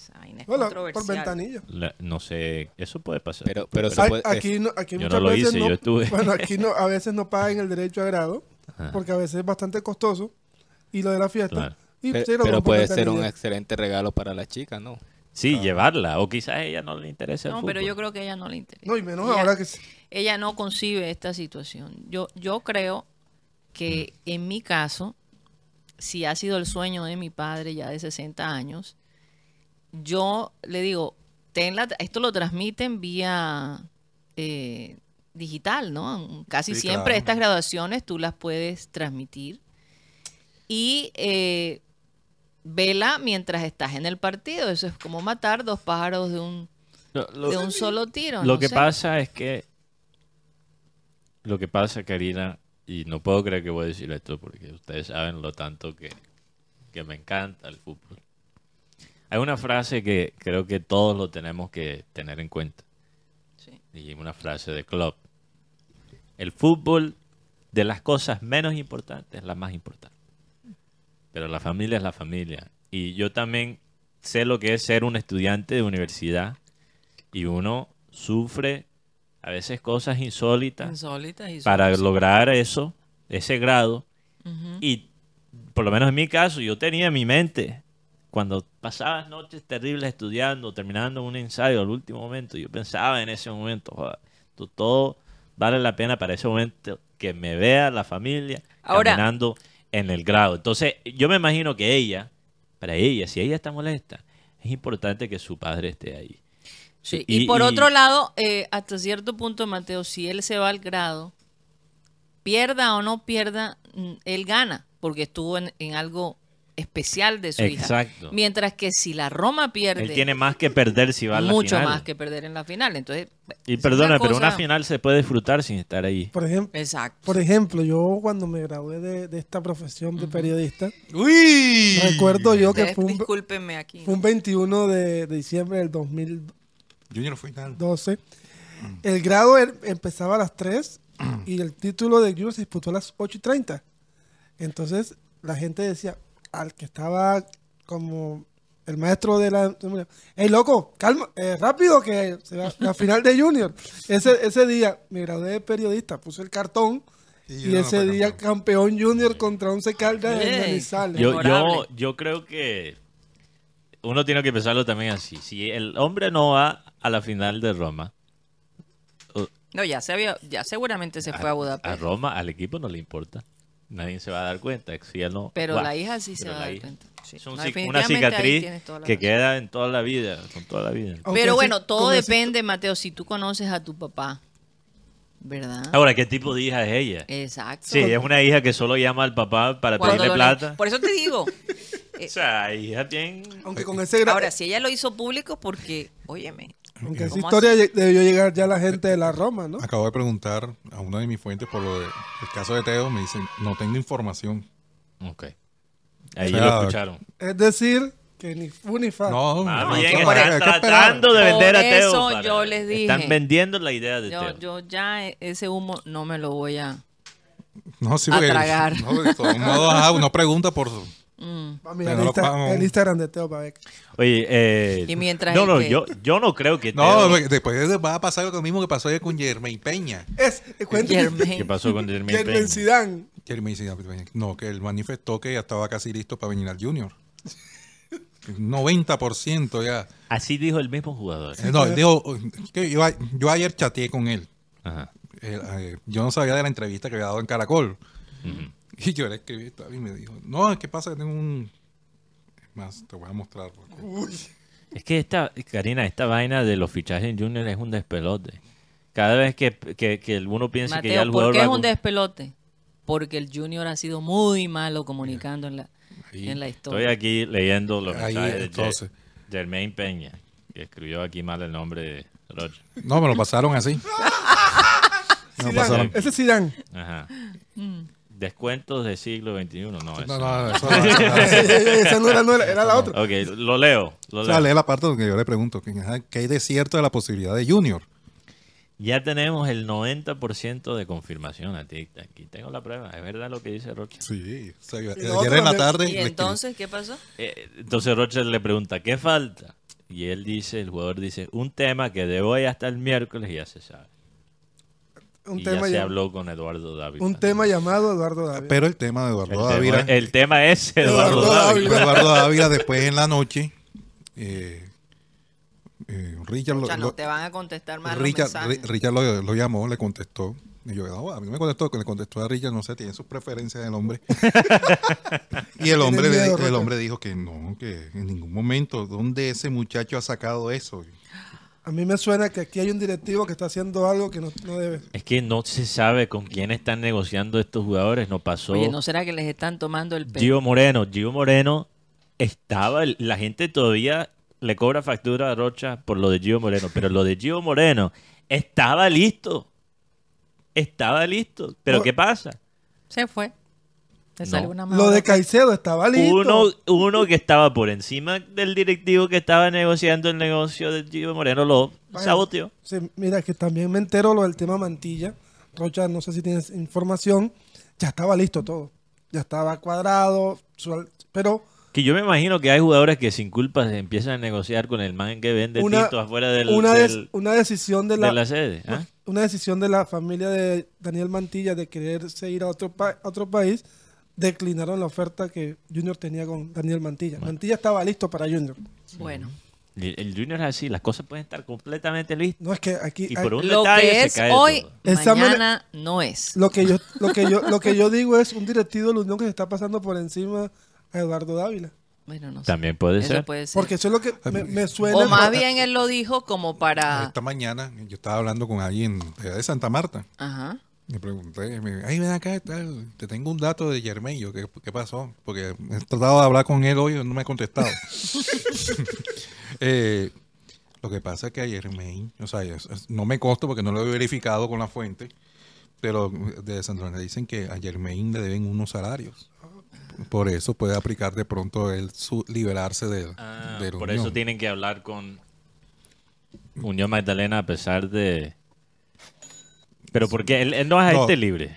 por ventanilla.
la- no sé, eso puede pasar.
Pero- pero puede-
aquí no, aquí
Yo
muchas
no lo
veces
hice,
no,
yo estuve.
Bueno, aquí no, a veces no pagan el derecho a grado,
Ajá.
porque a veces es bastante costoso, y lo de la fiesta.
Claro.
Y
pero puede ser un excelente regalo para la chica, ¿no?
Sí, llevarla. O quizás a ella no le interesa el
No, pero yo creo que a ella no le interesa.
No, y menos
Ella-
ahora que... se-
ella no concibe esta situación. Yo, yo creo que en mi caso, si ha sido el sueño de mi padre ya de 60 años, yo le digo, ten la- esto lo transmiten vía eh, digital, ¿no? Casi
Sí,
siempre
claro.
estas graduaciones tú las puedes transmitir. Y eh, vela mientras estás en el partido. Eso es como matar dos pájaros de un,
lo-
de un solo tiro.
Lo
no
que
sé.
pasa es que. Lo que pasa, Karina, y no puedo creer que voy a decir esto porque ustedes saben lo tanto que, que me encanta el fútbol. Hay una frase que creo que todos lo tenemos que tener en cuenta.
Sí.
Y una frase de Klopp. El fútbol, de las cosas menos importantes, es la más importante. Pero la familia es la familia. Y yo también sé lo que es ser un estudiante de universidad y uno sufre a veces cosas insólitas
Insólitas
para lograr eso, ese grado. Y por lo menos en mi caso, yo tenía en mi mente, cuando pasaba noches terribles estudiando, terminando un ensayo al último momento, yo pensaba en ese momento, "Joder, todo vale la pena para ese momento que me vea la familia
Ahora-
caminando en el grado. Entonces, yo me imagino que ella, para ella, si ella está molesta, es importante que su padre esté ahí.
Sí,
Y-
Y, por
y-
otro lado, eh, hasta cierto punto, Mateo, si él se va al grado, pierda o no pierda, mm, él gana, porque estuvo en, en algo especial de su hija.
Exacto.
Mientras que si la Roma pierde,
Él tiene más que perder si va a la
mucho
final.
más que perder en la final. Entonces,
Y perdona, pero una final se puede disfrutar sin estar ahí.
Por ejemplo,
Exacto.
por ejemplo, yo cuando me gradué de, de esta profesión de periodista,
¡Uy!
recuerdo yo que fue un,
Discúlpenme aquí.
fue un 21 de, de diciembre del 2012.
Junior fue tal.
El grado er- empezaba a las 3 y el título de Junior se disputó a las 8 y 30. Entonces la gente decía, al que estaba como el maestro de la... ¡Ey, loco! ¡Calma! eh, ¡Rápido! Que se va la final de Junior. Ese, ese día me gradué de periodista, puse el cartón
Y
y,
Junior no
ese día campeón Junior contra Once Caldas en
Ey.
Manizales.
Yo, yo, yo creo que uno tiene que pensarlo también así. Si el hombre no va a la final de Roma,
No, ya se había, ya seguramente se fue a
a
Budapest.
Roma, al equipo no le importa. Nadie se va a dar cuenta. Si él no
Pero
va.
la hija sí se va a dar cuenta. Sí.
Es un
No,
cic- una cicatriz que queda en toda la vida, con toda la vida.
Pero bueno, todo
ese-
depende, Mateo, si tú conoces a tu papá, ¿verdad?
Ahora, ¿qué tipo de hija es ella?
Exacto.
Sí, es una hija que solo llama al papá para
Cuando
pedirle plata.
le- Por eso te digo.
O sea, hija bien...
Aunque con ese
Ahora, si ella lo hizo público, porque, óyeme,
aunque esa
¿cómo
historia debió llegar ya la gente de la Roma, ¿no?
Acabo de preguntar a una de mis fuentes por lo del caso de Teo. Me dicen, no tengo información.
Ok. Ahí
O sea,
lo escucharon.
Es decir, que ni fu ni fa.
No, no,
bien
no, hay
están tratando de
Por
vender a Teo.
eso
para-
yo les dije.
Están vendiendo la idea de
yo,
Teo.
yo ya e- ese humo no me lo voy a...
No, sí,
a tragar.
No, de todos modos, ajá, uno pregunta por.
Mm.
Va a mirar
Pero
el,
no
Insta-
vamos.
el Instagram de Teo para ver.
Oye, eh,
Y mientras
no, no,
que-
yo, yo no creo que
No,
Teo-
después va a pasar lo mismo que pasó ayer con Jermaine Peña.
Es, eh, cuéntame.
Germain.
¿Qué pasó con Jermaine Peña?
Zidane.
Jermaine Peña. No, que él manifestó que ya estaba casi listo para venir al Junior. 90% ya.
Así dijo el mismo jugador.
Eh, No, dijo, que yo, yo ayer chateé con él.
Ajá.
Eh, eh, yo no sabía de la entrevista que había dado en Caracol.
Ujú.
Y yo le escribí y me dijo, no, ¿qué pasa? Que tengo un... Es más, te voy a mostrar.
Es que esta, Karina, esta vaina de los fichajes en Junior es un despelote. Cada vez que, que, que uno piensa que ya
Mateo,
el
¿por
jugador
qué
va
es un despelote? Porque el Junior ha sido muy malo comunicando en la,
Ahí.
en la
Estoy
historia.
aquí leyendo los
Ahí,
mensajes de
entonces.
Jermaine Peña, que escribió aquí mal el nombre de Roger.
No, me lo pasaron así.
Zidane.
pasaron.
Ese es Zidane.
Ajá.
Mm.
Descuentos del siglo XXI, no, eso
No,
no.
no, eso no.
Esa no era, no era, era la otra.
Ok, lo leo. Lo
O
leo.
sea, lee la parte donde yo le pregunto que, hay de cierto de la posibilidad de Junior.
Ya tenemos el 90% de confirmación a ti. Aquí tengo la prueba. Es verdad lo que dice Roger.
Sí. o sea, ayer en la tarde.
¿Y entonces qué pasó?
Eh, entonces Roger le pregunta, ¿qué falta? Y él dice, el jugador dice, un tema que de hoy hasta el miércoles ya se sabe.
Un
y
tema,
ya se
llam-
habló con Eduardo Dávila.
un tema llamado Eduardo David.
Pero el tema de Eduardo
el,
Dávila.
tema, el tema es Eduardo,
Eduardo
Dávila.
Fue Eduardo Dávila después en la noche. Eh, eh, Richard, lo,
no te van a contestar más
Richard, Richard lo, lo llamó, le contestó. Y yo, no, a mí me contestó, le contestó a Richard, no sé, tiene sus preferencias el hombre. y el hombre,
miedo,
el hombre dijo que no, que en ningún momento, ¿dónde ese muchacho ha sacado eso?
A mí me suena que aquí hay un directivo que está haciendo algo que no, no debe.
Es que no se sabe con quién están negociando estos jugadores. No pasó.
Oye, ¿no será que les están tomando el pelo?
Gio Moreno. Gio Moreno estaba, la gente todavía le cobra factura a Rocha por lo de Gio Moreno, pero lo de Gio Moreno estaba listo. Estaba listo. Pero
No.
¿qué pasa?
Se fue.
No.
Lo de Caicedo estaba listo.
Uno, uno que estaba por encima del directivo que estaba negociando el negocio de Gio Moreno lo
Vaya.
saboteó.
Sí, mira, que también me entero lo del tema Mantilla. Rocha, no sé si tienes información. Ya estaba listo todo. Ya estaba cuadrado. su- Pero
Que yo me imagino que hay jugadores que sin culpa se empiezan a negociar con el man que vende
una,
tinto afuera del,
una, des-
del-
una decisión de
de
la,
la sede. ¿ah?
una decisión de la familia de Daniel Mantilla de quererse ir a otro, pa- a otro país, declinaron la oferta que Junior tenía con Daniel Mantilla. Mantilla estaba listo para Junior.
Bueno,
El, el Junior es así, las cosas pueden estar completamente listas.
No es que aquí
Y
hay-
por un
lo
detalle
que es hoy, mañana no es.
lo que yo lo que yo lo que yo digo es un directivo de la Unión que se está pasando por encima a Eduardo Dávila.
Bueno, no sé.
También puede
Eso
ser.
puede ser.
Porque eso es lo que me, me suena.
o más bien él lo dijo como para...
Esta mañana yo estaba hablando con alguien de Santa Marta.
Ajá.
Le pregunté, me dijo, ay, ven acá, tal, te tengo un dato de Germain. Yo, ¿qué, qué pasó? Porque he tratado de hablar con él hoy y no me ha contestado. Eh, lo que pasa es que a Germain, o sea, es- es- no me consta porque no lo he verificado con la fuente, pero de Santa Marta dicen que a Germain le deben unos salarios. Por eso puede aplicar de pronto él su, liberarse de,
Ah,
de la
por
unión.
eso tienen que hablar con Unión Magdalena a pesar de... Pero porque él, él no es
No.
agente libre.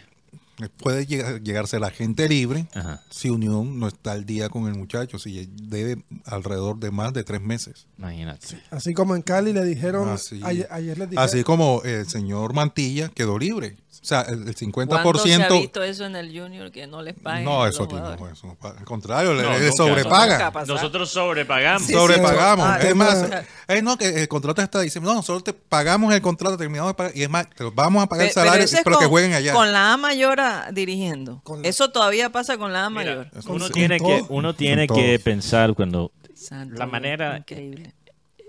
Puede llegar, llegarse la gente libre
Ajá.
si Unión no está al día con el muchacho, si debe alrededor de más de tres meses.
Imagínate.
Así como en Cali le dijeron.
Así,
ayer, ayer les dijeron.
así como el señor Mantilla quedó libre. O sea, el, el
¿Cuándo se ha
50%...
visto eso en el Junior que no les paguen?
No,
a
eso no, eso. Al contrario,
No,
le sobrepaga.
Nosotros sobrepagamos.
Sí,
sobrepagamos.
Ah,
es más, es no, que el contrato está diciendo, no, nosotros te pagamos el contrato, terminamos de pagar, y es más, te vamos a pagar
Pe-
el salario, pero que jueguen allá.
Con la A mayor dirigiendo.
Con la-
Eso todavía pasa con la A mayor.
Uno tiene que,
todo.
uno tiene que
todos.
pensar cuando
Santo
la manera-
Increíble.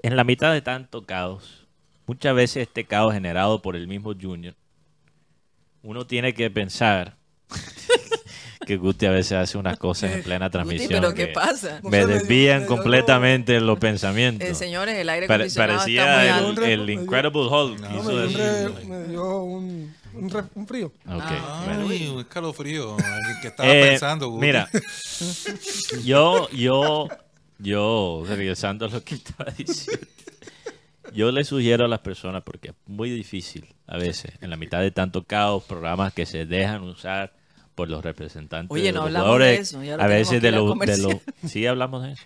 en la mitad de tanto caos, muchas veces este caos generado por el mismo Junior, uno tiene que pensar que Guti a veces hace unas cosas en plena
Guti,
transmisión
pero ¿qué pasa?
Me desvían
me
completamente los pensamientos.
Eh, señores, el aire acondicionado está muy
parecía
alto.
el, el
Me dio-
Incredible Hulk.
No,
que
No,
hizo
me, dio un me dio un, un, re- un frío.
Ok,
Ah,
bueno.
Ay, un escalofrío. alguien que estaba
Eh,
pensando, Guti.
Mira, yo, yo, yo, regresando a lo que estaba diciendo, yo le sugiero a las personas, porque es muy difícil a veces, en la mitad de tanto caos, programas que se dejan usar por los representantes
Oye,
de
no
los
hablamos
jugadores,
de eso, ya lo
a veces de los, de los, sí hablamos de eso,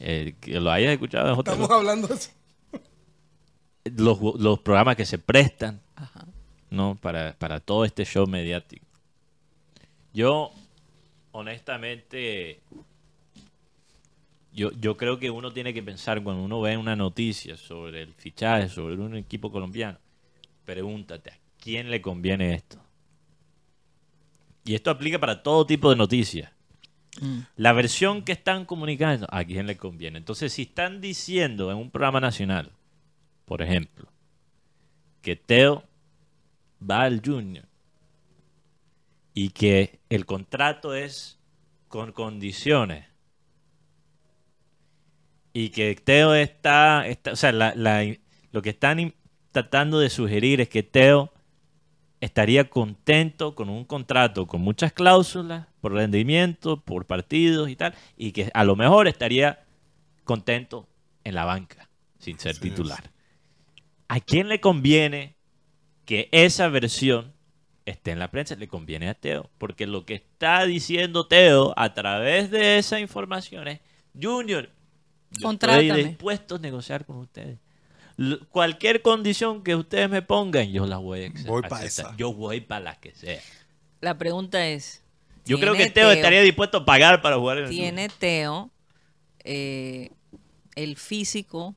Eh, que lo hayas escuchado
Estamos hablando de eso.
los, los programas que se prestan
Ajá.
¿no? Para, para todo este show mediático. Yo, honestamente, yo, yo creo que uno tiene que pensar cuando uno ve una noticia sobre el fichaje, sobre un equipo colombiano, pregúntate, ¿a quién le conviene esto? Y esto aplica para todo tipo de noticias.
Mm.
La versión que están comunicando, ¿a quién le conviene? Entonces, si están diciendo en un programa nacional, por ejemplo, que Teo va al Junior y que el contrato es con condiciones y que Teo está, está- o sea, la- la- lo que están tratando de sugerir es que Teo estaría contento con un contrato con muchas cláusulas por rendimiento, por partidos y tal, y que a lo mejor estaría contento en la banca sin ser
Sí,
titular. ¿A quién le conviene que esa versión esté en la prensa? Le conviene a Teo, porque lo que está diciendo Teo a través de esa información es, Junior,
Contrátame.
estoy dispuesto a negociar con ustedes. L- cualquier condición que ustedes me pongan, yo la voy a ac-
Voy pa'
aceptar.
esa.
Yo voy para la que sea.
La pregunta es,
Yo creo
¿tiene
que Teo, estaría dispuesto a pagar para jugar en el
¿Tiene Teo eh, el físico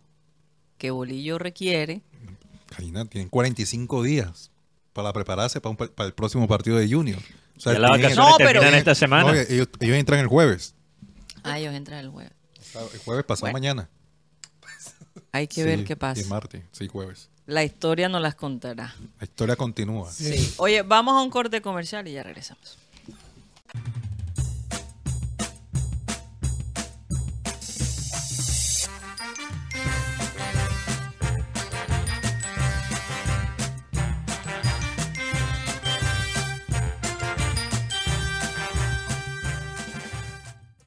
que Bolillo requiere?
Karina, tienen 45 días para prepararse para, un pa- para el próximo partido de Junior. O sea, tienen-
vacaciones
No, pero-
terminan esta semana.
No, ellos, ellos entran el jueves.
Ah, ellos entran el jueves.
El jueves pasado
Bueno.
mañana.
Hay que
Sí,
ver qué
Y
pasa.
martes, sí, jueves.
La historia nos las contará.
La historia continúa.
Sí. Oye, vamos a un corte comercial y ya regresamos.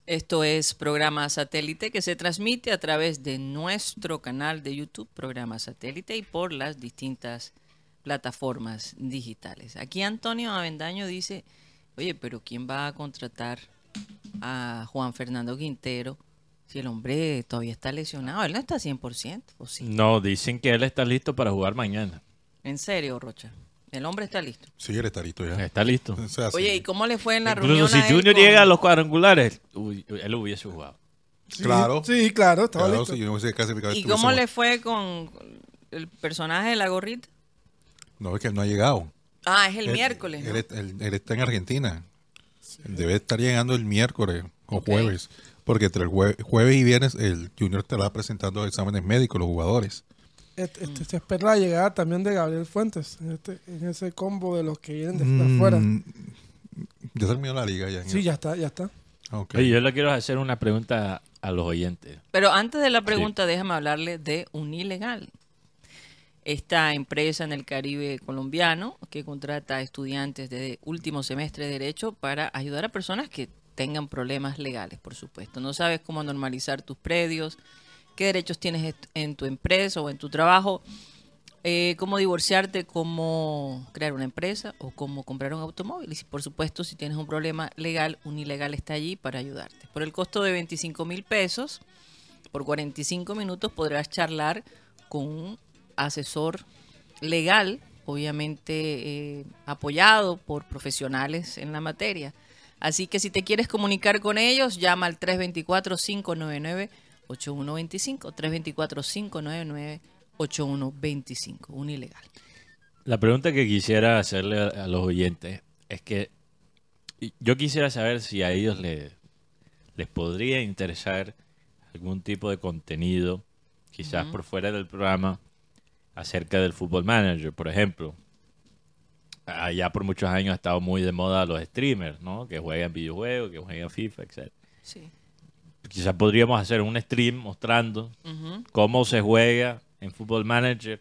Esto es programa satélite que se transmite a través de nuestro canal de YouTube, programa satélite, y por las distintas plataformas digitales. Aquí Antonio Avendaño dice, oye, pero ¿quién va a contratar a Juan Fernando Quintero si el hombre todavía está lesionado? Él no está 100%, ¿o sí?
No, dicen que él está listo para jugar mañana.
En serio, Rocha. El hombre está listo.
Sí, él está listo ya.
Está listo.
O sea, sí.
Oye, ¿y cómo le fue en la
Incluso
reunión?
si
a él
Junior
con-
llega a los cuadrangulares, uy, él hubiese jugado.
Sí,
Claro.
Sí, claro, estaba
Claro,
listo.
si yo no hubiese clasificado,
¿Y
estuviésemos-
cómo le fue con el personaje de la gorrita?
No, es que él no ha llegado.
Ah, es el
Él-
miércoles. ¿no?
Él, él- él está en Argentina. Debe estar llegando el miércoles o jueves. porque entre el jue- jueves y viernes el Junior estará presentando exámenes médicos, los jugadores.
Este, este- se espera la llegada también de Gabriel Fuentes en, este, en ese combo de los que vienen de
Mm,
afuera.
Ya terminó la liga ya.
Sí, ya está, ya está.
Ok.
Oye, yo le quiero hacer una pregunta a los oyentes.
Pero antes de la pregunta, déjame hablarle de Unilegal. Esta empresa en el Caribe colombiano que contrata a estudiantes de último semestre de Derecho para ayudar a personas que tengan problemas legales, por supuesto. No sabes cómo normalizar tus predios, qué derechos tienes en tu empresa o en tu trabajo, eh, cómo divorciarte, cómo crear una empresa o cómo comprar un automóvil. Y por supuesto, si tienes un problema legal, Unilegal está allí para ayudarte. Por el costo de 25 mil pesos, por 45 minutos podrás charlar con un asesor legal, obviamente eh, apoyado por profesionales en la materia. Así que si te quieres comunicar con ellos, llama al 324-599-8125. 324-599-8125. Un ilegal.
La pregunta que quisiera hacerle a, los oyentes es que yo quisiera saber si a ellos le- les podría interesar algún tipo de contenido, quizás por fuera del programa, acerca del fútbol manager, por ejemplo. Allá por muchos años ha estado muy de moda los streamers, ¿no? Que juegan videojuegos, que juegan FIFA, etc.
Sí.
Quizás podríamos hacer un stream mostrando cómo se juega en Football Manager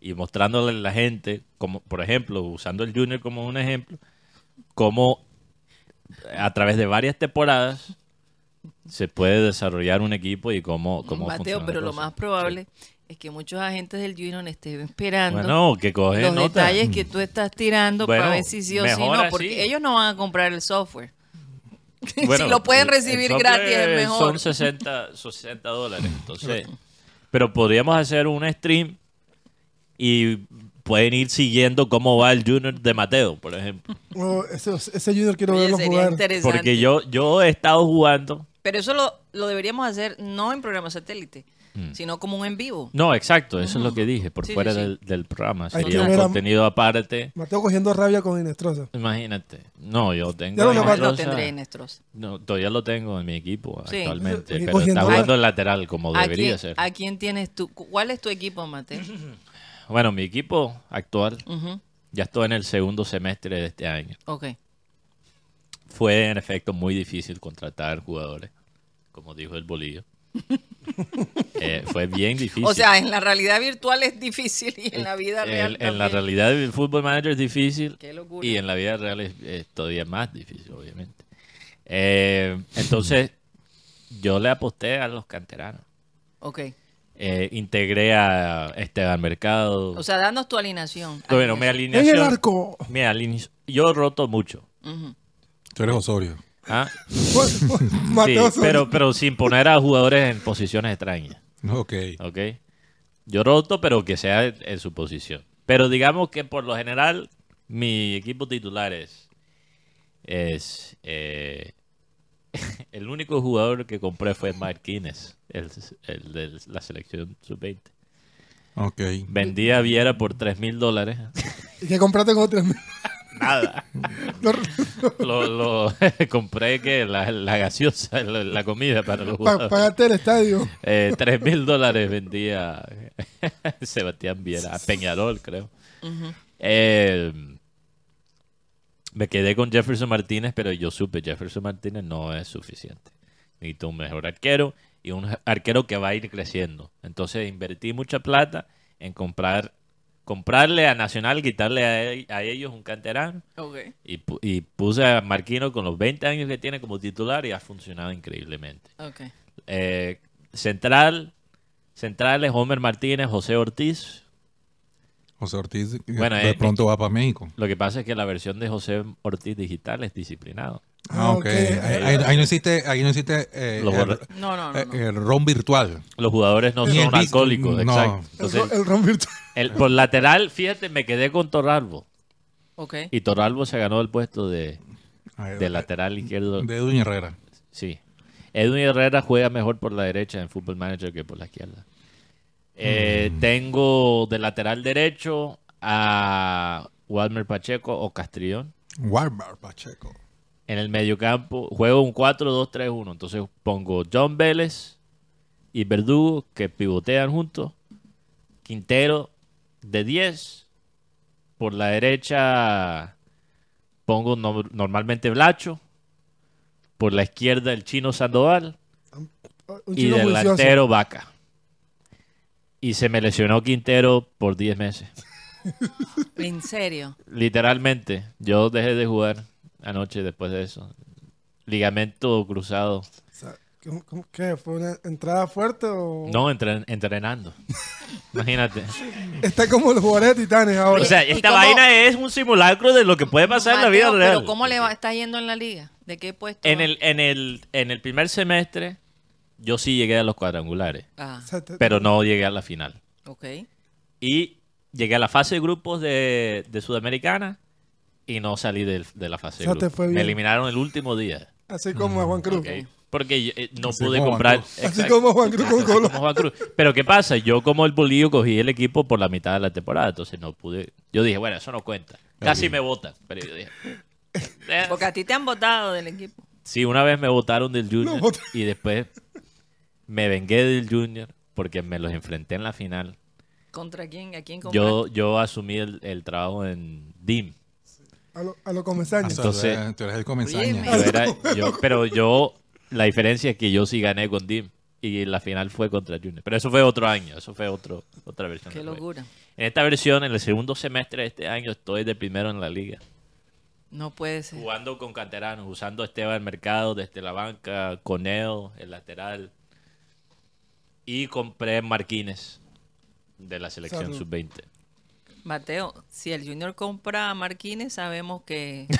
y mostrándole a la gente, como por ejemplo, usando el Junior como un ejemplo, cómo a través de varias temporadas se puede desarrollar un equipo y cómo, cómo
Mateo,
funciona
pero lo más probable es que muchos agentes del Junior estén esperando
Bueno, que
los
nota.
detalles que tú estás tirando
Bueno,
para ver si sí o si no,
así.
porque ellos no van a comprar el software.
Bueno,
si lo pueden recibir gratis es mejor.
Son 60, 60 dólares. Entonces, pero podríamos hacer un stream y pueden ir siguiendo cómo va el Junior de Mateo, por ejemplo.
Oh, ese, ese Junior quiero
Oye,
verlo
sería
jugar.
interesante.
Porque yo, yo he estado jugando.
Pero eso lo, lo deberíamos hacer no en programa satélite,
Mm.
sino como un en vivo.
No, exacto, eso es lo que dije, por
Sí,
fuera
sí, sí.
Del, del programa.
Hay
Sería un
a-
contenido aparte.
Mateo cogiendo rabia con Inestrosa.
Imagínate. No, yo tengo.
Ya lo
lo
Inestrosa-
tendré.
No, todavía lo tengo en mi equipo actualmente. Pero
cogiendo-
está jugando el lateral como
¿A
debería
quién,
ser.
¿A quién tienes tú? ¿Cuál es tu equipo, Mateo?
Bueno, mi equipo actual ya estoy en el segundo semestre de este año.
Ok.
Fue en efecto muy difícil contratar jugadores, como dijo el bolillo. Eh, fue bien difícil.
O sea, en la realidad virtual es difícil y en la vida real
El- en la realidad el fútbol manager es difícil
Qué locura.
y en la vida real es, es todavía más difícil, obviamente. Eh, entonces, yo le aposté a los canteranos.
Ok.
Eh, integré a Esteban Mercado.
O sea, danos tu alineación.
bueno, mi
Alineación.
En el arco.
mi yo he roto mucho.
Tú eres Osorio.
¿Ah? Sí, pero, pero sin poner a jugadores en posiciones extrañas.
Ok.
¿Ok? Yo roto, pero que sea en, en su posición. Pero digamos que por lo general, mi equipo titular es. es eh, el único jugador que compré fue Marquínez, el, el de la selección sub-20.
Ok.
Vendí a Viera por 3 mil dólares.
¿Y qué compraste con otros?
Nada. lo, lo- compré que la, la gaseosa, la, la comida para los
Para
jugadores.
pagarte el estadio.
Eh, 3 mil dólares vendía Sebastián Viera, a Peñarol, creo. Eh, me quedé con Jefferson Martínez, pero yo supe Jefferson Martínez no es suficiente. Necesito un mejor arquero y un arquero que va a ir creciendo. Entonces invertí mucha plata en comprar comprarle a Nacional, quitarle a, a ellos un canterano
Ok.
y, pu- y puse a Marquino con los 20 años que tiene como titular y ha funcionado increíblemente.
Ok.
Eh, central, centrales Homer Martínez, José Ortiz.
José Ortiz
Bueno,
de
eh,
pronto va para México.
Lo que pasa es que la versión de José Ortiz digital es disciplinado.
Ah, ok.
ok.
Ahí, no existe, ahí no existe eh, el.
No, no, no.
eh,
no.
el ron virtual.
Los jugadores no
Ni
son alcohólicos,
no.
exacto.
El,
Entonces,
el ron virtual.
el- por lateral, fíjate, me quedé con Torralbo.
Ok.
Y Torralbo se ganó el puesto de,
Ahí-
de lateral izquierdo.
De Edwin Herrera.
Sí. Edwin Herrera juega mejor por la derecha en Football Manager que por la izquierda. Eh, Tengo de lateral derecho a Walmer Pacheco o Castrillón.
Warbar Pacheco.
En el mediocampo juego un 4-2-3-1. Entonces pongo John Vélez y Verdugo que pivotean juntos. Quintero de 10. Por la derecha pongo no- normalmente Blacho. Por la izquierda el chino Sandoval.
Un
Y
juicioso.
delantero Vaca. Y se me lesionó Quintero por 10 meses.
En serio.
Literalmente, yo dejé de jugar anoche después de eso. Ligamento cruzado.
O sea, ¿cómo- cómo- ¿Qué? ¿Fue una entrada fuerte o...?
No, entren- entrenando. Imagínate.
Está como los jugadores de Titanes ahora.
O sea,
¿Y
esta
cómo-
vaina es un simulacro de lo que puede pasar en la vida real.
Pero ¿cómo le va, está yendo en la liga? ¿De qué puesto?
En el, en, el, en el primer semestre, yo sí llegué a los cuadrangulares,
Ah,
pero no llegué a la final.
ok.
Y llegué a la fase de grupos de, de Sudamericana y no salí de, la fase
O sea,
de
te
grupos.
fue
Me eliminaron el último día.
Así como a Juan Cruz.
Porque yo, eh, no
Así
pude
como
comprar.
Juan Cruz.
Así como Juan Cruz con Colo.
como Juan Cruz. Pero ¿qué pasa? Yo como el bolillo cogí el equipo por la mitad de la temporada, entonces no pude. Yo dije, bueno, eso no cuenta. Casi me votan, pero yo dije. eh,
Porque a ti te han votado del equipo.
Sí, una vez me votaron del Junior y después me vengué del Junior porque me los enfrenté en la final.
¿Contra quién? ¿A quién
Yo, yo asumí el, el trabajo en DIM.
A lo, a lo
Entonces-
tú eres- el
Yo era- yo- pero yo, la diferencia es que yo sí gané con DIM y la final fue contra Junior. Pero eso fue otro año, eso fue otro, otra versión.
Qué locura.
En esta versión, en el segundo semestre de este año, estoy de primero en la liga.
No puede ser.
Jugando con canteranos, usando Esteban Mercado desde la banca, Coneo, el lateral. Y compré Marquines de la selección
Salud.
sub-20.
Mateo, si el Junior compra a Marquines, sabemos que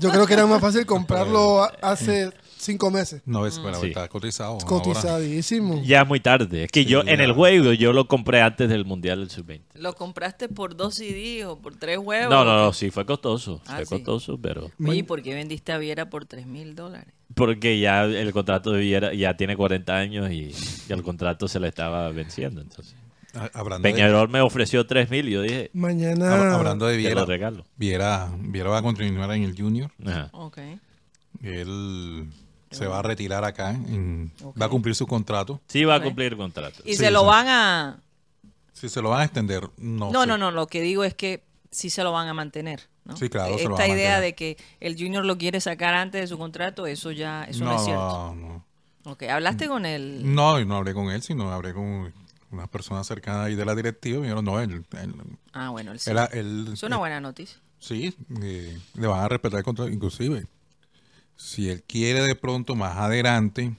Yo creo que era más fácil comprarlo hace cinco meses.
No, es bueno,
Sí.
está cotizado. ahora.
Cotizadísimo.
Ya muy tarde. Es que yo en el juego yo lo compré antes del Mundial del sub-20.
lo compraste por dos CD o por tres huevos.
No, no,
¿o
no, sí fue costoso.
Ah,
fue
sí.
costoso, pero
Oye, ¿y por qué vendiste a Viera por tres mil dólares?
porque ya el contrato de Viera ya tiene 40 años y, y el contrato se le estaba venciendo. Entonces,
Ah, Hablando de,
Peñarol me ofreció 3 mil y yo dije,
Mañana.
hab- hablando de
te
Viera,
lo regalo.
Viera, Viera va a continuar en el Junior.
Ajá.
Ok.
Él se va a retirar acá. en-
Ok.
Va a cumplir su contrato.
Sí va a
Ok.
cumplir el contrato.
Y
Sí,
se lo
sí.
van a...
Si se lo van a extender, no.
No,
sé.
no, no, lo que digo es que sí se lo van a mantener. ¿no?
Sí, claro, se lo
Esta
van a
idea
mantener.
de que el Junior lo quiere sacar antes de su contrato, eso ya eso no,
no,
es cierto.
no.
Ok, hablaste con él.
No, y no hablé con él, sino hablé con una persona cercana ahí de la directiva. Me dijeron, no, él, él,
Ah, bueno, él sí.
él- él-
es una buena noticia.
Sí, eh, le van a respetar el contrato. Inclusive, si él quiere de pronto más adelante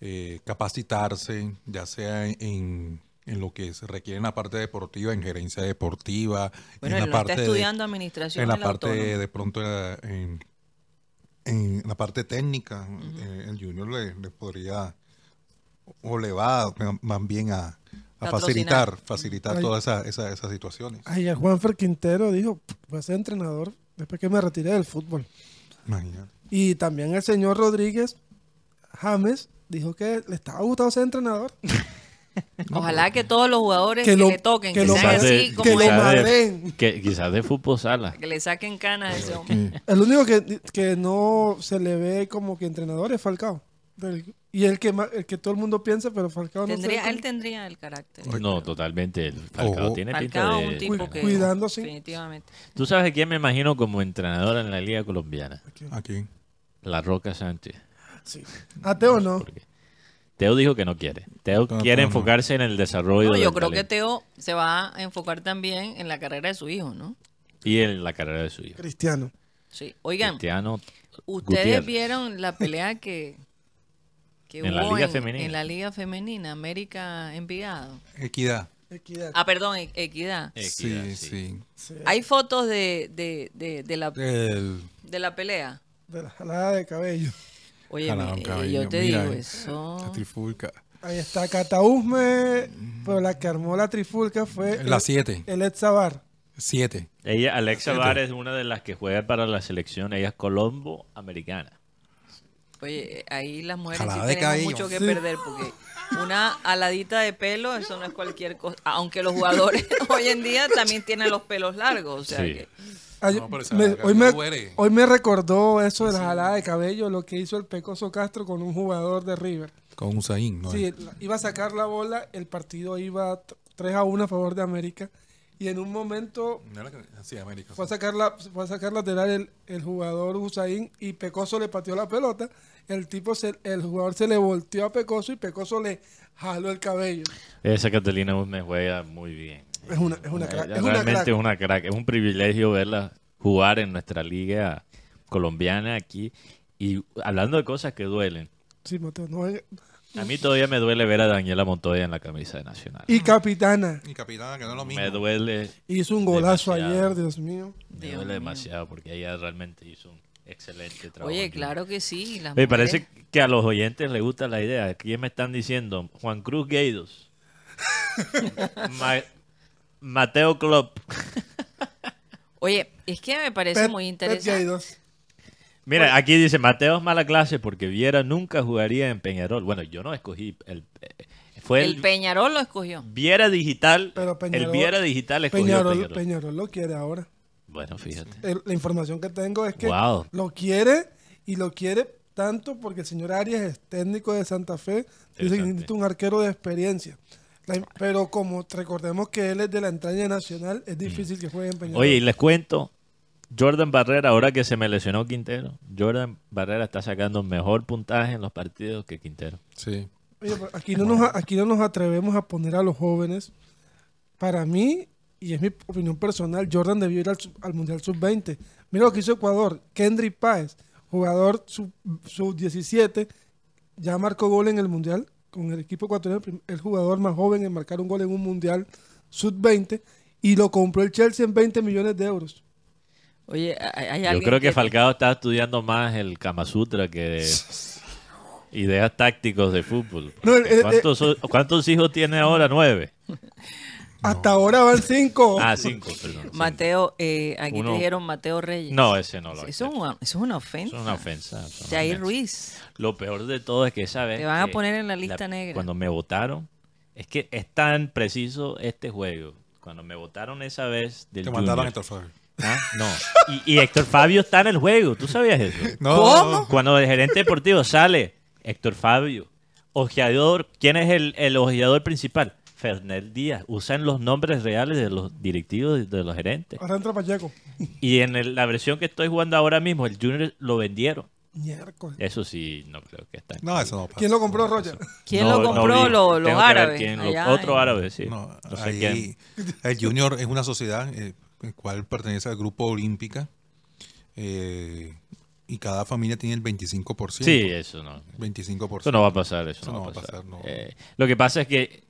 eh, capacitarse, ya sea en, en lo que se requiere en la parte deportiva, en gerencia deportiva,
Bueno,
en la
no está
parte de-
estudiando administración
en la parte de pronto eh, en, en la parte técnica, eh, el junior le, le podría o le va más bien a, a facilitar, facilitar
Ay.
todas esa- esa- esas situaciones.
Ay, el Juanfer Quintero dijo, voy a ser entrenador después que me retire del fútbol.
Imagínate.
Y también el señor Rodríguez James dijo que le estaba gustando ser entrenador.
Ojalá que todos los jugadores
Que
que,
lo-
le toquen,
que
que,
lo
sean así como
que lo
él,
quizás de-
madren.
que quizás de fútbol sala.
que le saquen canas a ese hombre.
El único que, que no se le ve como que entrenador es Falcao. Del- y el que, el que todo el mundo piensa, pero Falcao no
Tendría, él tendría el carácter.
No, totalmente. El Falcao
Ojo.
tiene pinta
Falcao,
de...
un tipo
Cu-
que
cuidándose.
definitivamente.
¿Tú sabes quién me imagino como entrenador en la Liga Colombiana?
Aquí.
La Roca Sánchez.
Sí. Ateo no.
Porque Teo dijo que no quiere. Teo
No,
quiere
Teo no.
enfocarse en el desarrollo
No, yo
del
creo que Teo se va a enfocar también en la carrera de su hijo, ¿no?
y en la carrera de su hijo.
Cristiano.
Sí. Oigan,
Cristiano
ustedes
Gutiérrez.
vieron la pelea que, que
En la
hubo
Liga
en,
Femenina.
en la Liga Femenina, América Envigado.
Equidad.
Equidad.
Ah, perdón, E- Equidad.
Equidad,
sí,
sí.
sí.
Hay fotos de, de, de, de la,
El,
de la pelea.
De la jalada de cabello.
Oye, me- eh,
cabello.
yo te
Mira,
digo, eso...
la trifulca.
Ahí está Catausme, pero la que armó la trifulca fue
La
el,
7.
el Ed Sabar.
7.
Ella, Alexa
Siete.
Bar es una de las que juega para la selección. Ella es colombo americana.
Oye, ahí las mujeres sí
Jalada de
tenemos
cabello.
mucho que
Sí.
perder porque una aladita de pelo, eso no es cualquier cosa. Aunque los jugadores hoy en día también tienen los pelos largos, o sea
Sí.
que
Ay-
No, pero esa
me-
garganta
hoy, me,
duele.
hoy me recordó eso de la jalada de cabello, lo que hizo el Pecoso Castro con un jugador de River.
Con Usain, ¿no?
Sí, la- iba a sacar la bola, el partido iba t- 3 a 1 a favor de América y en un momento
No era que- Sí, América.
fue a sacar, la, fue a sacar lateral el, el jugador Hussein y Pecoso le pateó la pelota. El tipo se- el jugador se le volteó a Pecoso y Pecoso le jaló el cabello.
Esa Catalina me juega muy bien.
Es una, es una
Eh,
crack. Es una
Realmente
crack.
es una crack. Es un privilegio verla jugar en nuestra liga colombiana aquí. Y hablando de cosas que duelen,
Sí, Mateo, no es-
a mí todavía me duele ver a Daniela Montoya en la camisa de Nacional.
Y capitana.
Y capitana, que no es lo mismo.
Me duele,
Hizo un golazo
Demasiado.
ayer, Dios mío.
me
Dios
duele
mío.
demasiado porque ella realmente hizo un excelente trabajo.
Oye, claro que sí. las
Me
mujeres-
parece que a los oyentes les gusta la idea. Aquí me están diciendo Juan Cruz Gueidos, Ma- Mateo Klopp.
Oye, es que me parece muy interesante.
Mira, aquí dice Mateo es mala clase porque Viera nunca jugaría en Peñarol. Bueno, yo no escogí el eh, fue el,
El Peñarol lo escogió.
Viera digital.
Pero Peñarol-
el Viera digital escogió
Peñarol,
Peñarol.
Peñarol lo quiere ahora.
Bueno, fíjate.
El- la información que tengo es que
Wow.
lo quiere y lo quiere tanto porque el señor Arias es técnico de Santa Fe. Dice que necesita un arquero de experiencia. La- pero como recordemos que él es de la entraña nacional, es difícil que juegue en Peñarol.
Oye, y les cuento, Jordan Barrera, ahora que se me lesionó Quintero, Jordan Barrera está sacando mejor puntaje en los partidos que Quintero.
Sí.
Oye, aquí no, nos, aquí no nos atrevemos a poner a los jóvenes. Para mí, y es mi opinión personal, Jordan debió ir al, sub- al Mundial Sub-20. Mira lo que hizo Ecuador. Kendrick Páez, jugador sub- Sub-17, ya marcó gol en el Mundial con el equipo ecuatoriano, el jugador más joven en marcar un gol en un Mundial Sub-20, y lo compró el Chelsea en 20 millones de euros.
Oye, hay, hay
Yo
alguien
creo que Falcao está estudiando más el Kama Sutra que ideas tácticos de fútbol.
No, el- el-
¿Cuántos, cuántos hijos tiene ahora? Nueve.
Hasta ahora van cinco.
Ah, cinco, perdón.
Mateo, eh, aquí
Uno-
te dijeron Mateo Reyes.
No, ese no lo
Eso es una, eso es una ofensa.
es una ofensa.
Jair. Ruiz.
Lo peor de todo es que esa vez.
Te van a poner en la lista negra.
Cuando me votaron, es que es tan preciso este juego. Cuando me votaron esa vez del
Te mandaron a
Junior. Ah, No. Y, y Héctor Fabio está en el juego. ¿Tú sabías eso?
No,
¿Cómo?
Cuando el gerente deportivo sale, Héctor Fabio, ojeador, ¿quién es el, el ojeador principal? Fernel Díaz. Usan los nombres reales de los directivos, de, de los gerentes.
Ahora entra Pacheco.
Y en el- la versión que estoy jugando ahora mismo, el Junior lo vendieron.
Miércoles.
Eso sí, no creo que está.
No, eso no pasa.
¿Quién lo compró, Roger?
¿Quién
No,
lo compró? los árabes.
quién, lo-
allá
otro árabe, sí.
No,
No sé
ahí-
quién.
el Junior es una sociedad eh, el cual pertenece al grupo olímpica eh, y cada familia tiene el 25%.
Sí, eso no.
25%.
Eso no va a pasar, eso, no, va a pasar.
no.
Eh, lo que pasa es que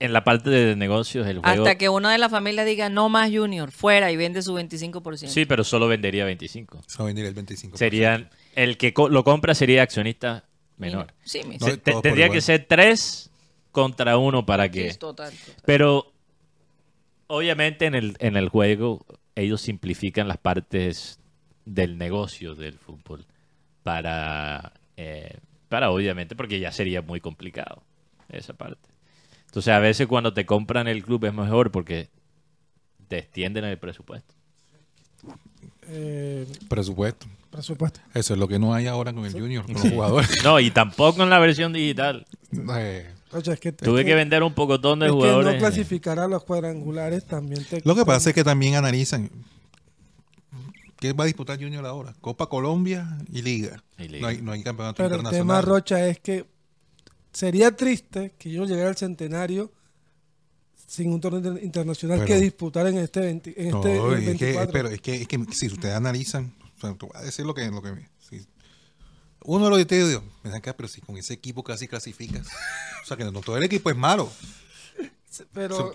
en la parte de negocios el juego...
Hasta que uno de la familia diga no más Junior, fuera y vende su 25%.
Sí, pero solo vendería 25.
Se va a vender el 25%.
Serían... El que co- lo compra sería accionista menor.
Sí,
No, todos por
tendría que ser tres contra uno para
sí,
que...
es total, total.
Pero obviamente en el, en el juego ellos simplifican las partes del negocio del fútbol para, eh, para obviamente, porque ya sería muy complicado esa parte. Entonces a veces cuando te compran el club es mejor porque te extienden el presupuesto.
Eh,
Presupuesto.
presupuesto.
Eso es lo que no hay ahora con el Junior, con los jugadores.
No, y tampoco en la versión digital.
Eh,
Oye, es que,
Tuve
es
que vender un pocotón de
es que
jugadores.
no clasificar a los cuadrangulares también te...
lo que pasa es que también analizan qué va a disputar Junior ahora. Copa Colombia y Liga.
Y Liga.
No, hay, no hay campeonato
Pero el
internacional.
tema, Rocha, es que sería triste que yo llegara al centenario sin un torneo inter- internacional
Pero-
que disputar en este, 20 en
No,
este el
es que,
24.
pero es que, es que si ustedes analizan, o sea, te voy a decir lo que, lo que uno de los detalles, me acá, pero si con ese equipo casi clasificas, o sea que no todo el equipo es malo,
Pero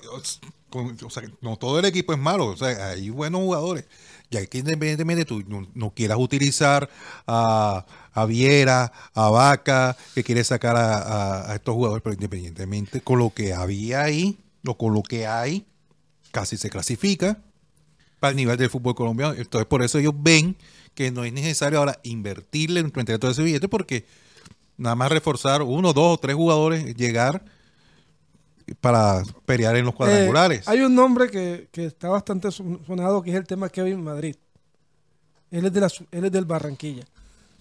o sea, no todo el equipo es malo, o sea, hay buenos jugadores, ya que independientemente tú no, no quieras utilizar a, a Viera, a Vaca, que quieres sacar a, a- a estos jugadores, pero independientemente con lo que había ahí, o con lo que hay, casi se clasifica para el nivel del fútbol colombiano. Entonces, por eso ellos ven que no es necesario ahora invertirle en frente a todo ese billete, porque nada más reforzar uno, dos o tres jugadores, llegar para pelear en los
eh,
cuadrangulares.
hay un nombre que, que está bastante son- sonado que es el tema Kevin Madrid. Él es, de la, él es del Barranquilla.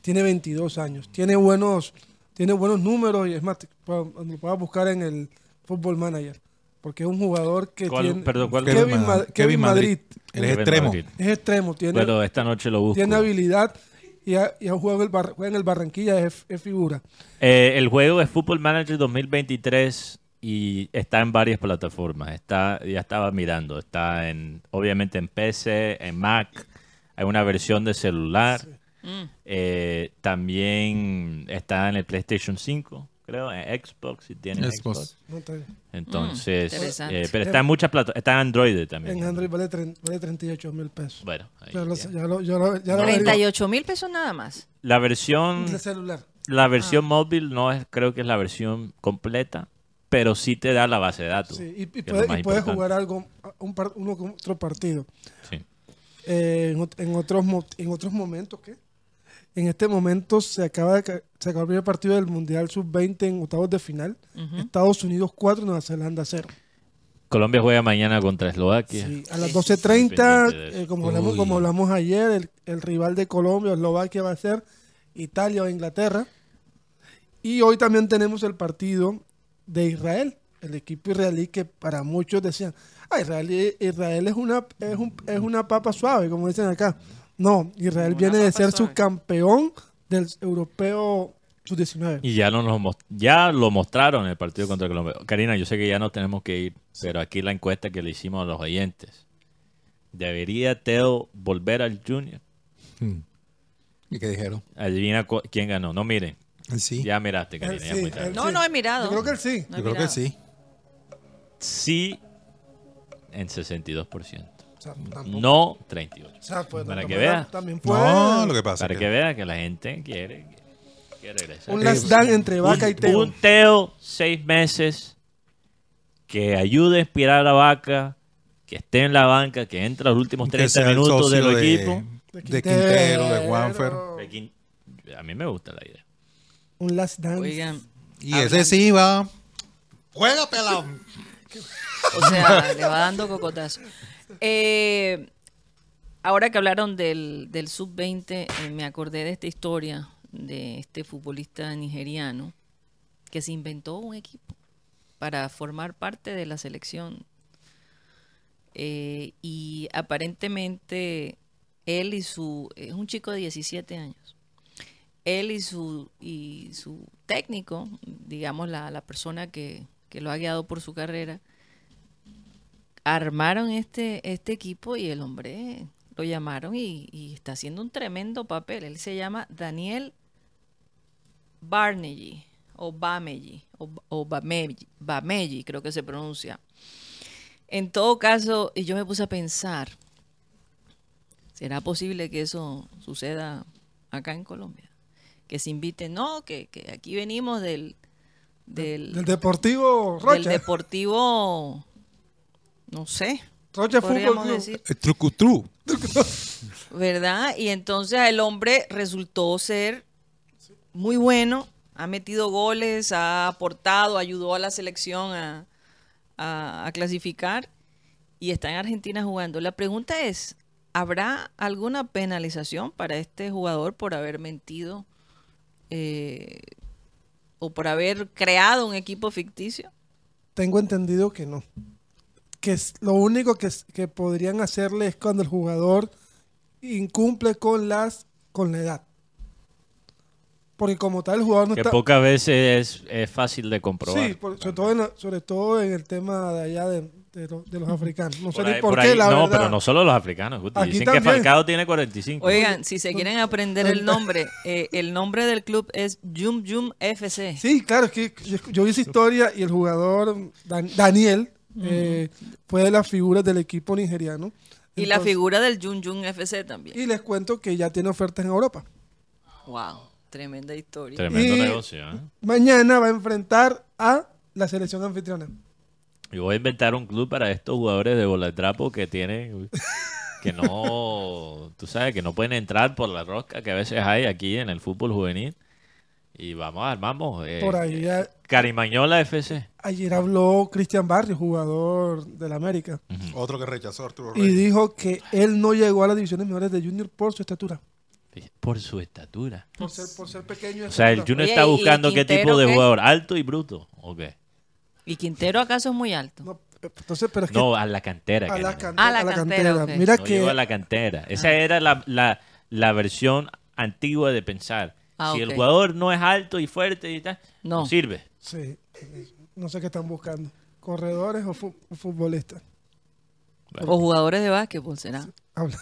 Tiene 22 años. Tiene buenos, tiene buenos números y es más, lo puedes buscar en el Football Manager. Porque es un jugador que
¿Cuál-
tiene...
perdón, cuál-
Kevin,
Kevin
Ma-
Ma-
Kevin Madrid.
Madrid. Él es extremo.
Madrid.
Es extremo. Tiene,
Pero esta noche lo busco.
tiene habilidad y ha, y ha jugado en el, Bar- juega en el Barranquilla, es, es figura.
Eh, el juego es Football Manager 2023 y está en varias plataformas. Está, ya estaba mirando. Está en, obviamente en PC, en Mac. Hay una versión de celular.
Mm.
Eh, también está en el PlayStation 5, creo, en Xbox, si tienen
Xbox.
Xbox. Entonces,
interesante.
eh, pero está en muchas plataformas. Está en Android también.
En Android vale, vale 38 mil pesos.
Bueno, ahí
Ya lo,
ya.
lo, ya lo, ya lo
38 mil pesos nada más.
la versión.
El celular.
la
Ah.
versión móvil no es, creo que es la versión completa, pero sí te da la base de datos.
Sí, y, puede- puedes jugar algo, un par- uno con otro partido.
Sí.
Eh, en, en otros en otros momentos, ¿qué? En este momento se acaba de ca- se acabó el primer partido del Mundial Sub-20 en octavos de final. Estados Unidos 4, Nueva Zelanda 0.
Colombia juega mañana contra Eslovaquia.
Sí, a las
Sí.
12.30,
Pendiente de eso.
eh, como, hablamos, como hablamos ayer, el, el rival de Colombia, Eslovaquia, va a ser Italia o Inglaterra. Y hoy también tenemos el partido de Israel, el equipo israelí que para muchos decían, ah, Israel, Israel es, una, es, un- es una papa suave, como dicen acá. No, Israel viene de ser subcampeón del europeo sub-19.
Y ya, no nos ya lo mostraron en el partido contra Colombia. Karina, yo sé que ya no tenemos que ir, pero aquí la encuesta que le hicimos a los oyentes. ¿Debería Teo volver al Junior?
Hmm. ¿Y qué dijeron?
Adivina quién ganó. No, miren.
Sí.
Ya miraste, Karina.
sí,
No,
sí.
no he mirado.
Yo creo que él sí.
No
Yo creo que sí.
Sí, en 62%.
Tampoco-
No 38%.
o sea, pues,
para que vea.
También fue
No, lo que pasa
Para que
que
vea que la gente quiere, quiere regresar.
un last dance entre Vaca y
un,
Teo.
un Teo, seis meses, que ayude a inspirar a Vaca, que esté en la banca, que entre los últimos
que
30
sea el
minutos del
de,
equipo.
De
de Quintero, de Juanfer.
De quin- A mí me gusta la idea.
Un last dance.
Oigan,
Y ese sí va. Juega pelado.
o sea, le va dando cocotazo. Eh, ahora que hablaron del, del sub-20, eh, me acordé de esta historia de este futbolista nigeriano que se inventó un equipo para formar parte de la selección. Eh, y aparentemente él y su... Es un chico de 17 años. Él y su, y su técnico, digamos la, la persona que, que lo ha guiado por su carrera, armaron este, este equipo y el hombre lo llamaron y, y está haciendo un tremendo papel. Él se llama Daniel Barney o Bameji o, o Bameji, Bameji, creo que se pronuncia. En todo caso, y yo me puse a pensar, ¿será posible que eso suceda acá en Colombia? Que se inviten, no, que, que aquí venimos del, del,
Del Deportivo
del
Rocha.
deportivo, no sé,
Rocha Fútbol Club.
decir,
El trucutru.
¿verdad? Y entonces el hombre resultó ser muy bueno, ha metido goles, ha aportado, ayudó a la selección a, a- a clasificar y está en Argentina jugando. La pregunta es, ¿habrá alguna penalización para este jugador por haber mentido eh, o por haber creado un equipo ficticio?
Tengo entendido que no. Que es, lo único que, que podrían hacerle es cuando el jugador incumple con las con la edad. Porque como tal el jugador no
Que
está...
pocas veces es, es fácil de comprobar.
Sí, por- sobre, todo en, sobre todo en el tema de allá de, de lo- de los africanos. No sé
Por
ni
ahí-
por,
por
qué,
ahí-
la
no,
verdad.
pero no solo los africanos.
Aquí
Dicen que
también.
Falcao tiene 45.
Oigan, si se quieren aprender el nombre, eh, el nombre del club es Yum Yum FC.
Sí, claro, es que yo, yo vi esa historia y el jugador Dan- Daniel eh, fue de las figuras del equipo nigeriano.
Y la figura del Yum Yum FC también.
Y les cuento que ya tiene ofertas en Europa.
Wow, tremenda historia.
Tremendo
y-
negocio. ¿eh?
Mañana va a enfrentar a la selección anfitriona.
Yo voy a inventar un club para estos jugadores de bola de trapo que tienen que no, tú sabes, que no pueden entrar por la rosca que a veces hay aquí en el fútbol juvenil. Y vamos, armamos. eh,
Por ahí,
eh,
eh,
Carimañola FC.
Ayer habló Cristian Barrio, jugador del América,
Otro que rechazó Arturo
y
Reyes.
dijo que él no llegó a las divisiones mejores de Junior por su estatura.
Por su estatura.
Por ser, por ser pequeño. de
O sea, el. Junior
Oye,
está
¿y
buscando qué tipo de
qué?
jugador. ¿Alto y bruto? ¿O qué?
¿Y Quintero acaso es muy alto?
No, entonces, pero es que
No, a la cantera.
a, la cantera,
Ah, la
a la
cantera,
cantera.
ok.
Mira
No
que
llegó a la cantera. Esa era la, la, la versión antigua de pensar.
Ah,
si el jugador no es alto y fuerte y tal, no,
No.
sirve.
Sí, no sé qué están buscando. ¿Corredores o, fu- o futbolistas?
O jugadores de básquetbol, será.
Habla-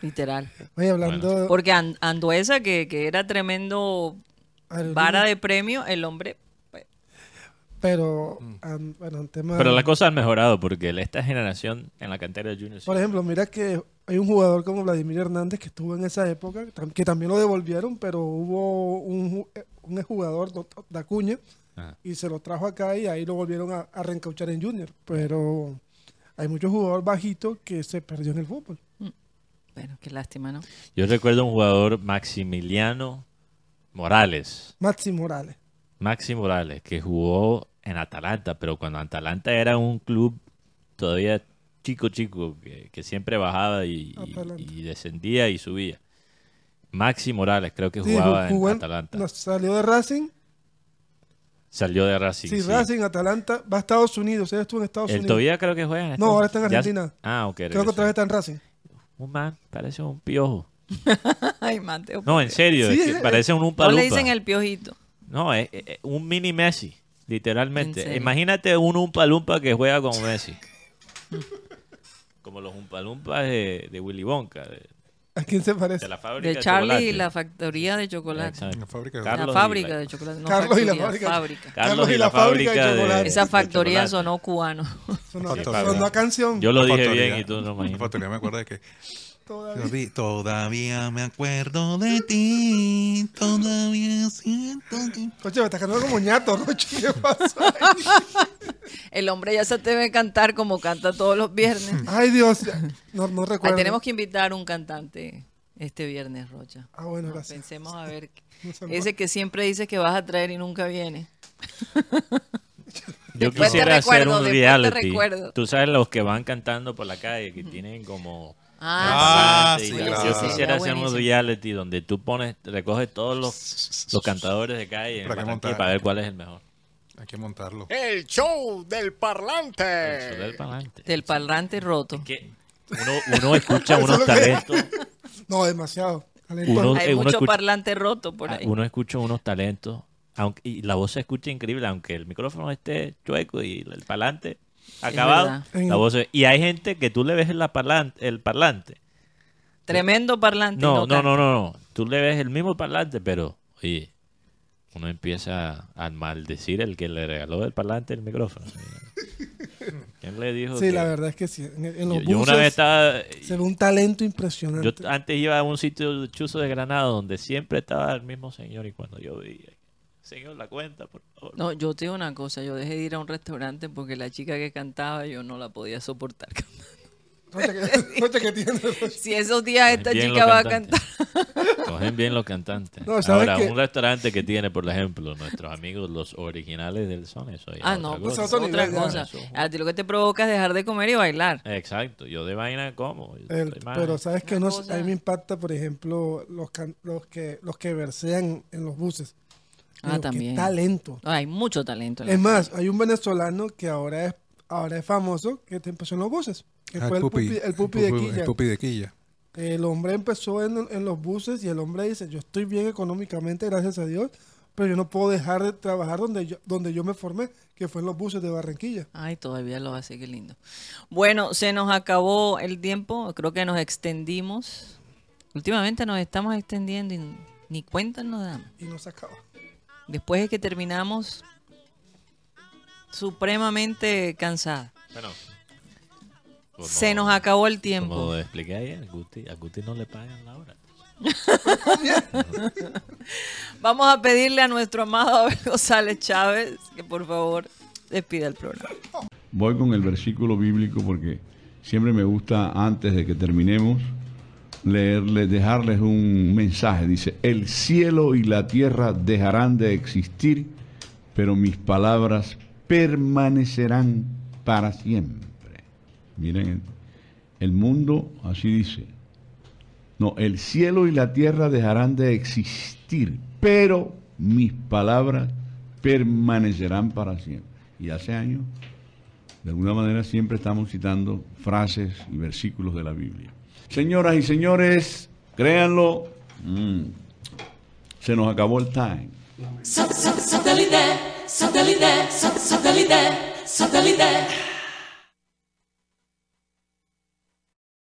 Literal.
Oye, hablando...
Porque An- Anduesa, que, que era tremendo
aerolínea,
vara de premio, el hombre... pues,
Pero, an- bueno, en tema...
Pero las cosas han mejorado porque esta generación en la cantera de Junior. sí.
Por ejemplo, mira que hay un jugador como Vladimir Hernández que estuvo en esa época, que también lo devolvieron, pero hubo un, eh, un jugador de Acuña
Ajá.
y se lo trajo acá y ahí lo volvieron a, a reencauchar en Junior. Pero hay muchos jugadores bajitos que se perdió en el fútbol.
Bueno, qué lástima, ¿no?
Yo recuerdo un jugador Maximiliano Morales.
Maxi Morales.
Maxi Morales, que jugó en Atalanta, pero cuando Atalanta era un club todavía chico, chico, que, que siempre bajaba y, y-
Atalanta.
y descendía y subía. Maxi Morales, creo que
Sí,
jugaba
jugó
en
en-
Atalanta.
no, salió de Racing.
Salió de Racing.
Sí,
sí.
Racing, Atalanta, va a Estados Unidos. Él estuvo en Estados
El
Unidos.
todavía creo que juega en
No, ahora está en
ya-
Argentina.
Ah, ok.
Creo que otra vez está en Racing.
Un man, parece un piojo.
Ay, Mateo.
No, en serio,
Sí,
es que
eh,
parece un Umpa
No le dicen el piojito.
No, es, es- es un mini Messi, literalmente. Imagínate un Umpa Lumpa que juega como Messi. como los Umpa Lumpas de, de Willy Wonka, de,
¿A quién se parece?
de la fábrica
De
de,
Charlie
chocolate.
y la factoría de chocolate.
La fábrica de-
Carlos
la
y
fábrica
la-
de chocolate. No
Carlos y la
factoría,
fábrica.
fábrica.
Carlos y la fábrica de,
chocolate.
Esa
de
factoría
chocolate.
sonó cubano.
Sonó,
Factoría.
sonó a canción.
Yo lo
La
dije
factoría.
bien y tú no
La
imaginas.
factoría me acuerdo de que
Todavía.
Todavía, todavía me acuerdo de ti, todavía siento que...
Coche, me estás cantando como ñato, Rocho. ¿Qué pasó?
El hombre ya se debe cantar como canta todos los viernes.
Ay, Dios. No, no
Ahí
recuerdo.
tenemos que invitar un cantante este viernes, Rocha.
Ah, bueno, gracias.
Pensemos a ver.
No
Ese que siempre dices que vas a traer y nunca viene.
Yo
Después
quisiera hacer
recuerdo,
un reality.
recuerdo.
Tú sabes los que van cantando por la calle, que tienen como...
Ah,
bastante
sí, claro.
Yo quisiera hacer un reality donde tú pones, recoges todos los, los cantadores de calle
Para montar.
para ver cuál es el mejor.
Hay que montarlo.
El show del parlante.
Eso del pa'lante.
Del parlante roto.
Que uno, uno escucha unos
es
talentos,
No, demasiado.
Uno-
Hay
eh, uno
mucho
escucha-
parlante roto por
ah,
ahí.
uno escucha unos talentos, aunque, y la voz se escucha increíble, aunque el micrófono esté chueco y el parlante acabado, la voz se- y hay gente que tú le ves el parlante, el parlante.
Tremendo parlante.
No, no, no, no, no. Tú le ves el mismo parlante, pero, oye, uno empieza a maldecir el que le regaló el parlante el micrófono. ¿Quién le dijo
Sí,
que-
la verdad es que sí. En, en los
Yo, yo
buses
una vez estaba...
se ve un talento impresionante.
Yo antes iba a un sitio chuzo de Granada donde siempre estaba el mismo señor y cuando yo veía, señor, la cuenta, por favor.
No, yo te digo una cosa, yo dejé de ir a un restaurante porque la chica que cantaba yo no la podía soportar.
Noche que, tiene.
Si esos días esta
Bien
chica va a cantar.
Cogen bien los cantantes.
No, ¿sabes
Ahora, un restaurante que tiene, por ejemplo, nuestros amigos, los originales del son, eso ya
Ah, no,
otra
pues
cosa.
otra cosa. A ti lo que te provoca es dejar de comer y bailar.
Exacto, yo de vaina como.
El- pero sabes que
Una
no,
cosa-
a mí me impacta, por ejemplo, los, can- los que los que versean en los buses.
Ah,
Digo, qué
también.
talento.
Hay mucho talento. en
Es más, hay un venezolano que ahora es ahora es famoso que te empezó en los buses, que
Ah,
fue el pupi, el pupi de
el
Quilla.
pupi de Quilla.
El hombre empezó en, en los buses y el hombre dice, yo estoy bien económicamente, gracias a Dios, pero yo no puedo dejar de trabajar donde yo, donde yo me formé, que fue en los buses de Barranquilla.
Ay, todavía lo hace, qué lindo. Bueno, se nos acabó el tiempo, creo que nos extendimos. Últimamente nos estamos extendiendo y ni cuenta nos damos.
Y no se acaba.
Después de que terminamos supremamente cansada.
Bueno, como-
Se nos acabó el
Como
tiempo.
expliqué ayer, Guti, a Guti no le pagan la hora.
Vamos a pedirle a nuestro amado Abel González Chávez que por favor despida el programa.
Voy con el versículo bíblico porque siempre me gusta antes de que terminemos leerles, dejarles un mensaje. Dice, el cielo y la tierra dejarán de existir, pero mis palabras permanecerán para siempre. Miren, el mundo así dice. No, el cielo y la tierra dejarán de existir, pero mis palabras permanecerán para siempre. Y hace años, de alguna manera, siempre estamos citando frases y versículos de la Biblia. Señoras y señores, créanlo, mm, se nos acabó el time.
Satellite, satellite, satellite, satellite.